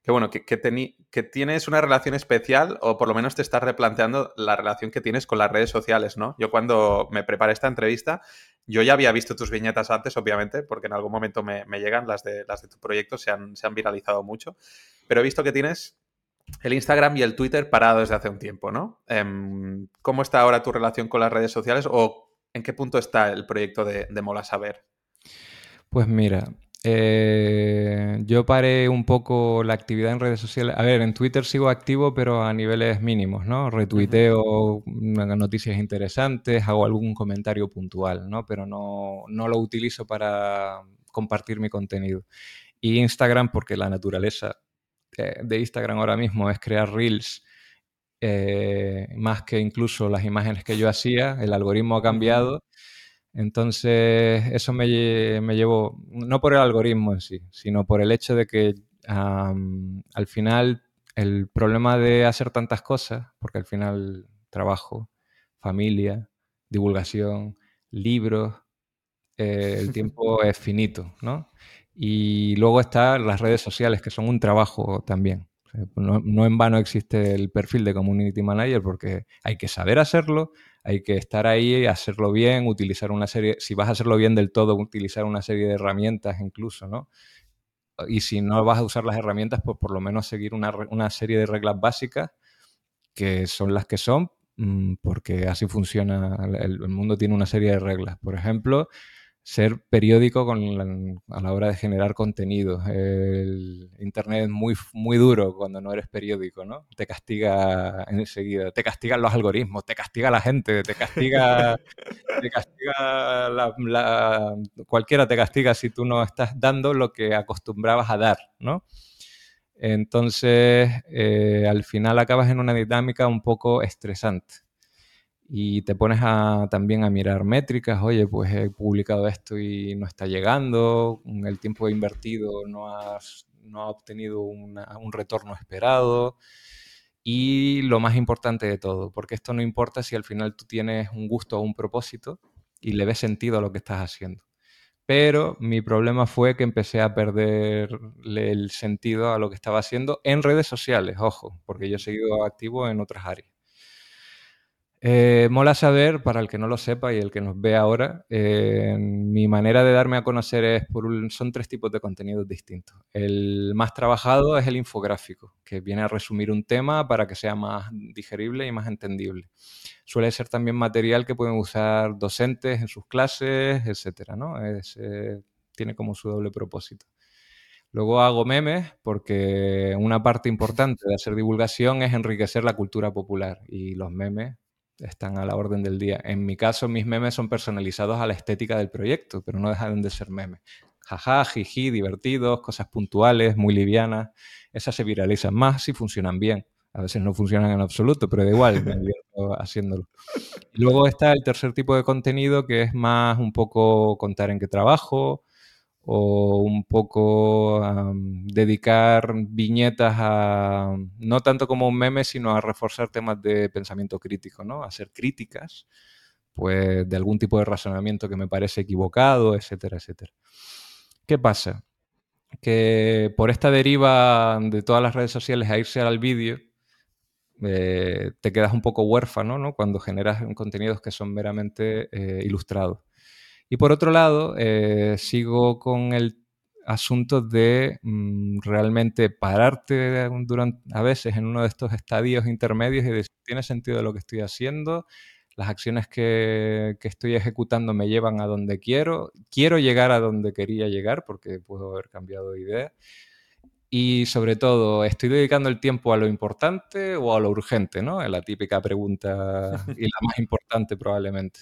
que bueno, que, tienes una relación especial o por lo menos te estás replanteando la relación que tienes con las redes sociales, ¿no? Yo cuando me preparé esta entrevista, yo ya había visto tus viñetas antes, obviamente, porque en algún momento me, llegan las de, tu proyecto, se han, se han viralizado mucho, pero he visto que tienes el Instagram y el Twitter parado desde hace un tiempo, ¿no? Em, ¿Cómo está ahora tu relación con las redes sociales o en qué punto está el proyecto de, de Mola Saber? Pues mira, eh, yo paré un poco la actividad en redes sociales. A ver, en Twitter sigo activo, pero a niveles mínimos, ¿no? Retuiteo noticias interesantes, hago algún comentario puntual, ¿no? Pero no, no lo utilizo para compartir mi contenido. Y Instagram, porque la naturaleza eh, de Instagram ahora mismo es crear reels. Eh, más que incluso las imágenes que yo hacía, el algoritmo ha cambiado Entonces, eso me, llevó, no por el algoritmo en sí, sino por el hecho de que al final el problema de hacer tantas cosas, porque al final trabajo, familia, divulgación, libros, eh, el (laughs) tiempo es finito, ¿no? Y luego están las redes sociales, que son un trabajo también. No, en vano existe el perfil de Community Manager porque hay que saber hacerlo, hay que estar ahí, hacerlo bien, utilizar una serie, si vas a hacerlo bien del todo, utilizar una serie de herramientas incluso, ¿no? Y si no vas a usar las herramientas, pues por lo menos seguir una, una serie de reglas básicas que son las que son, mm, porque así funciona, el, el mundo tiene una serie de reglas. Por ejemplo, ser periódico con a la hora de generar contenido. El Internet es muy, muy duro cuando no eres periódico, ¿no? Te castiga enseguida, te castigan los algoritmos, te castiga la gente, te castiga, (laughs) te castiga la, cualquiera te castiga si tú no estás dando lo que acostumbrabas a dar, ¿no? Entonces, eh, al final acabas en una dinámica un poco estresante y te pones a, también a mirar métricas, oye, pues he publicado esto y no está llegando, el tiempo invertido no, has, no ha obtenido un retorno esperado. Y lo más importante de todo, porque esto no importa si al final tú tienes un gusto o un propósito y le ves sentido a lo que estás haciendo. Pero mi problema fue que empecé a perderle el sentido a lo que estaba haciendo en redes sociales, ojo, porque yo he seguido activo en otras áreas. Eh, mola saber, para el que no lo sepa y el que nos ve ahora, eh, mi manera de darme a conocer es por son tres tipos de contenidos distintos. El más trabajado es el infográfico, que viene a resumir un tema para que sea más digerible y más entendible. Suele ser también material que pueden usar docentes en sus clases, etcétera, ¿no? tiene como su doble propósito. Luego hago memes porque una parte importante de hacer divulgación es enriquecer la cultura popular y los memes están a la orden del día. En mi caso, mis memes son personalizados a la estética del proyecto, pero no dejan de ser memes. Jaja, jiji, divertidos, cosas puntuales, muy livianas. Esas se viralizan más si funcionan bien. A veces no funcionan en absoluto, pero da igual, me divierto (laughs) haciéndolo. luego está el tercer tipo de contenido que es más un poco contar en qué trabajo, o un poco dedicar viñetas a, no tanto como un meme, sino a reforzar temas de pensamiento crítico, ¿no? Hacer críticas, pues, de algún tipo de razonamiento que me parece equivocado, etcétera, etcétera. ¿Qué pasa? Que por esta deriva de todas las redes sociales a irse al vídeo, eh, te quedas un poco huérfano, ¿no? Cuando generas contenidos que son meramente eh, ilustrados. Y por otro lado, eh, sigo con el asunto de mm, realmente pararte durante, a veces en uno de estos estadios intermedios y decir, ¿tiene sentido lo que estoy haciendo? Las acciones que, que, estoy ejecutando me llevan a donde quiero. Quiero llegar a donde quería llegar porque puedo haber cambiado de idea. Y sobre todo, ¿estoy dedicando el tiempo a lo importante o a lo urgente? ¿no? Es la típica pregunta y la más importante probablemente.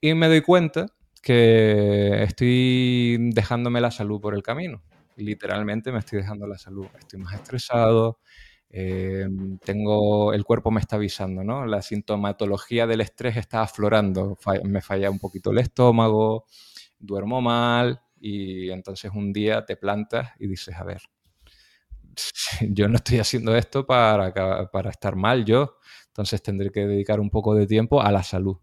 Y me doy cuenta que estoy dejándome la salud por el camino. Literalmente me estoy dejando la salud. Estoy más estresado, em, tengo, el cuerpo me está avisando, ¿no? La sintomatología del estrés está aflorando. me falla un poquito el estómago, duermo mal y entonces un día te plantas y dices, a ver, (laughs) yo no estoy haciendo esto para, para estar mal yo, entonces tendré que dedicar un poco de tiempo a la salud.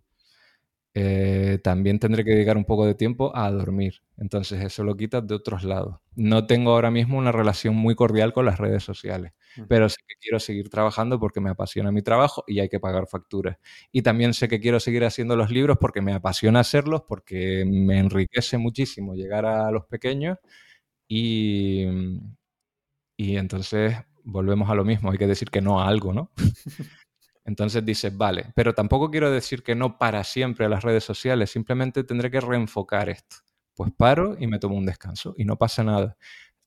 Eh, también tendré que dedicar un poco de tiempo a dormir. Entonces eso lo quitas de otros lados. No tengo ahora mismo una relación muy cordial con las redes sociales, pero sé que quiero seguir trabajando porque me apasiona mi trabajo y hay que pagar facturas. Y también sé que quiero seguir haciendo los libros porque me apasiona hacerlos, porque me enriquece muchísimo llegar a los pequeños y, y entonces volvemos a lo mismo, hay que decir que no a algo, ¿no? (laughs) Entonces dices, vale, pero tampoco quiero decir que no para siempre a las redes sociales, simplemente tendré que reenfocar esto. Pues paro y me tomo un descanso y no pasa nada.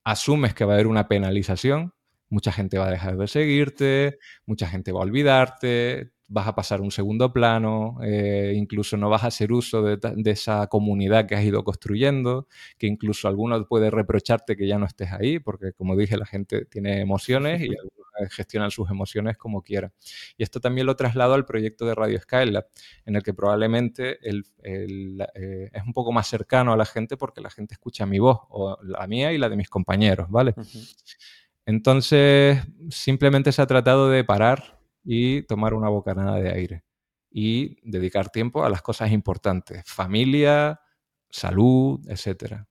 Asumes que va a haber una penalización, mucha gente va a dejar de seguirte, mucha gente va a olvidarte, vas a pasar un segundo plano, eh, incluso no vas a hacer uso de, de, esa comunidad que has ido construyendo, que incluso alguno puede reprocharte que ya no estés ahí, porque como dije, la gente tiene emociones y (laughs) algunos gestionan sus emociones como quieran. Y esto también lo traslado al proyecto de Radio Skylab, en el que probablemente eh, es un poco más cercano a la gente porque la gente escucha mi voz, o la mía y la de mis compañeros, ¿vale? Entonces, simplemente se ha tratado de parar y tomar una bocanada de aire y dedicar tiempo a las cosas importantes, familia, salud, etcétera.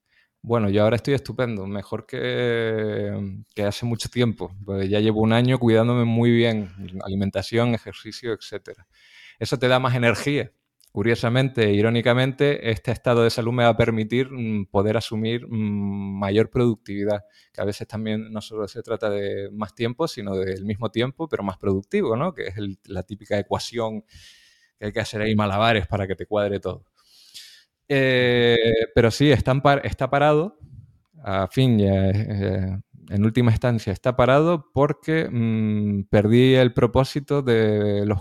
Bueno, yo ahora estoy estupendo, mejor que, hace mucho tiempo. Pues ya llevo un año cuidándome muy bien, alimentación, ejercicio, etc. Eso te da más energía. Curiosamente, irónicamente, este estado de salud me va a permitir mm, poder asumir mm, mayor productividad, que a veces también no solo se trata de más tiempo, sino del mismo tiempo, pero más productivo, ¿no? Que es la típica ecuación que hay que hacer ahí malabares para que te cuadre todo. Eh, pero sí, está, está, parado, a fin, eh, en última instancia, está parado porque mm, perdí el propósito de los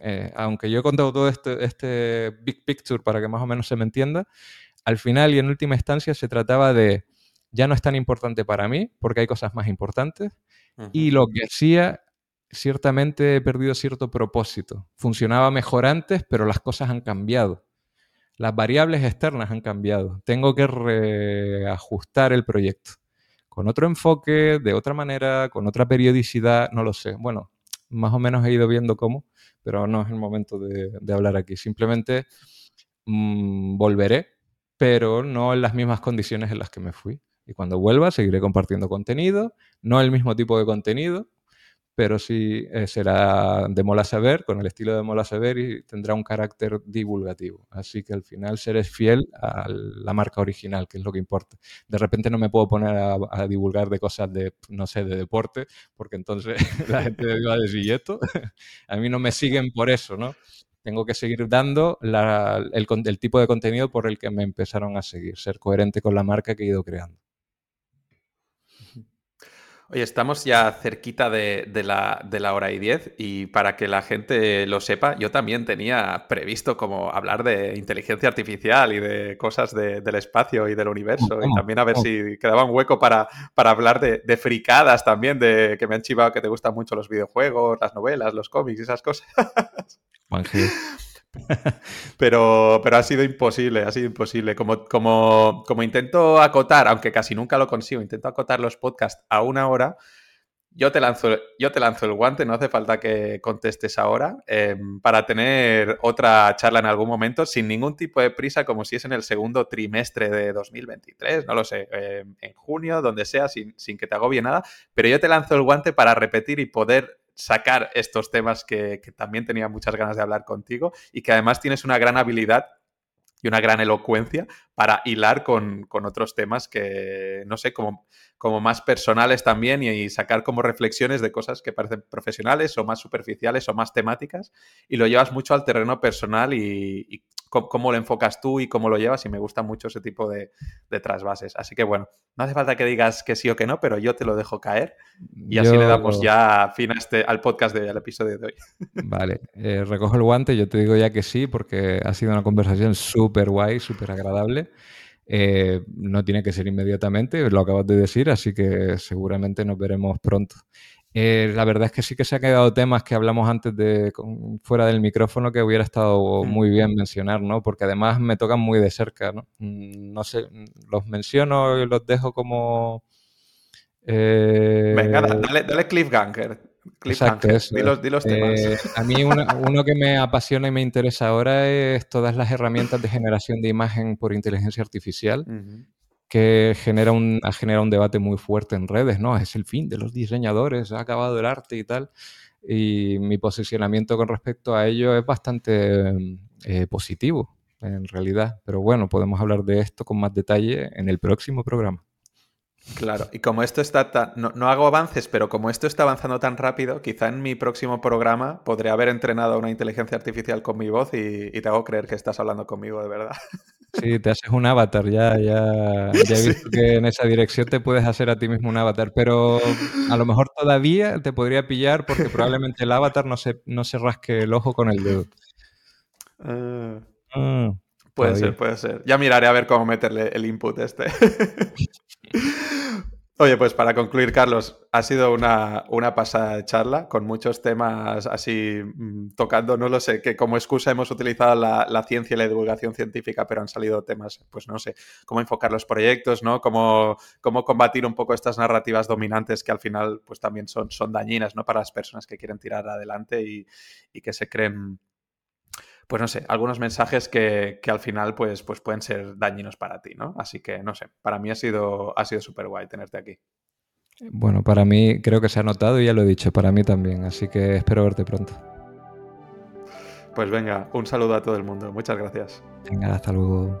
eh, aunque yo he contado todo este, este big picture para que más o menos se me entienda, al final y en última instancia se trataba de, ya no es tan importante para mí, porque hay cosas más importantes, y lo que hacía, ciertamente he perdido cierto propósito. Funcionaba mejor antes, pero las cosas han cambiado. Las variables externas han cambiado. Tengo que reajustar el proyecto. Con otro enfoque, de otra manera, con otra periodicidad, no lo sé. Bueno, más o menos he ido viendo cómo, pero no es el momento de, hablar aquí. Simplemente mm, volveré, pero no en las mismas condiciones en las que me fui. Y cuando vuelva, seguiré compartiendo contenido, no el mismo tipo de contenido, pero sí eh, será de mola saber, con el estilo de mola saber y tendrá un carácter divulgativo. Así que al final seré fiel a la marca original, que es lo que importa. De repente no me puedo poner a, divulgar de cosas de, no sé, de deporte, porque entonces (laughs) la gente va a decir, (laughs) a mí no me siguen por eso, ¿no? Tengo que seguir dando el, el tipo de contenido por el que me empezaron a seguir, ser coherente con la marca que he ido creando. Oye, estamos ya cerquita de, la, hora y diez y para que la gente lo sepa, yo también tenía previsto como hablar de inteligencia artificial y de cosas del espacio y del universo y también a ver si quedaba un hueco para, para hablar de, de, fricadas también, de que me han chivado que te gustan mucho los videojuegos, las novelas, los cómics y esas cosas. (laughs) (laughs) pero, pero ha sido imposible, ha sido imposible. Como, como, como intento acotar, aunque casi nunca lo consigo, intento acotar los podcasts a una hora, yo te lanzo, yo te lanzo el guante, no hace falta que contestes ahora, em, para tener otra charla en algún momento sin ningún tipo de prisa, como si es en el segundo trimestre de 2023, no lo sé, em, en junio, donde sea, sin, sin que te agobie nada, pero yo te lanzo el guante para repetir y poder sacar estos temas que, también tenía muchas ganas de hablar contigo y que además tienes una gran habilidad y una gran elocuencia para hilar con, otros temas que, no sé, como, como más personales también y, sacar como reflexiones de cosas que parecen profesionales o más superficiales o más temáticas y lo llevas mucho al terreno personal y, cómo, lo enfocas tú y cómo lo llevas y me gusta mucho ese tipo de, de trasvases. Así que bueno, no hace falta que digas que sí o que no, pero yo te lo dejo caer y así le damos ya fin a este, al podcast del episodio de hoy. (laughs) Vale, eh, recojo el guante, yo te digo ya que sí, porque ha sido una conversación súper guay, súper agradable. Eh, no tiene que ser inmediatamente, lo acabas de decir, así que seguramente nos veremos pronto. Eh, la verdad es que sí que se han quedado temas que hablamos antes de fuera del micrófono que hubiera estado mm. muy bien mencionar, ¿no? Porque además me tocan muy de cerca, ¿no? Mm, no sé, los menciono y los dejo como... Eh, Venga, dale, dale cliffhanger. Exacto, los, temas. Eh, a mí uno que me apasiona y me interesa ahora es todas las herramientas de generación de imagen por inteligencia artificial que genera un, ha generado un debate muy fuerte en redes, ¿no? Es el fin de los diseñadores, ha acabado el arte y tal. Y mi posicionamiento con respecto a ello es bastante eh, positivo, en realidad. Pero bueno, podemos hablar de esto con más detalle en el próximo programa. Claro, y como esto está tan... No, hago avances, pero como esto está avanzando tan rápido, quizá en mi próximo programa podré haber entrenado a una inteligencia artificial con mi voz y te hago creer que estás hablando conmigo de verdad. (laughs) Sí, te haces un avatar, ya, ya, ya he visto que en esa dirección te puedes hacer a ti mismo un avatar, pero a lo mejor todavía te podría pillar porque probablemente el avatar no se, no se rasque el ojo con el dedo. Ah. Ah, puede ser, puede ser. Ya miraré a ver cómo meterle el input este. (laughs) Oye, pues para concluir, Carlos, ha sido una, una pasada de charla con muchos temas así mm, tocando, no lo sé, que como excusa hemos utilizado la, ciencia y la divulgación científica, pero han salido temas, pues no sé, cómo enfocar los proyectos, ¿no? Cómo, cómo combatir un poco estas narrativas dominantes que al final pues también son, son dañinas, ¿no? Para las personas que quieren tirar adelante y, y que se creen pues no sé, algunos mensajes que, al final pues, pues pueden ser dañinos para ti, ¿no? Así que no sé, para mí ha sido, ha sido súper guay tenerte aquí. Bueno, para mí creo que se ha notado y ya lo he dicho, para mí también, así que espero verte pronto. Pues venga, un saludo a todo el mundo, muchas gracias. Venga, hasta luego.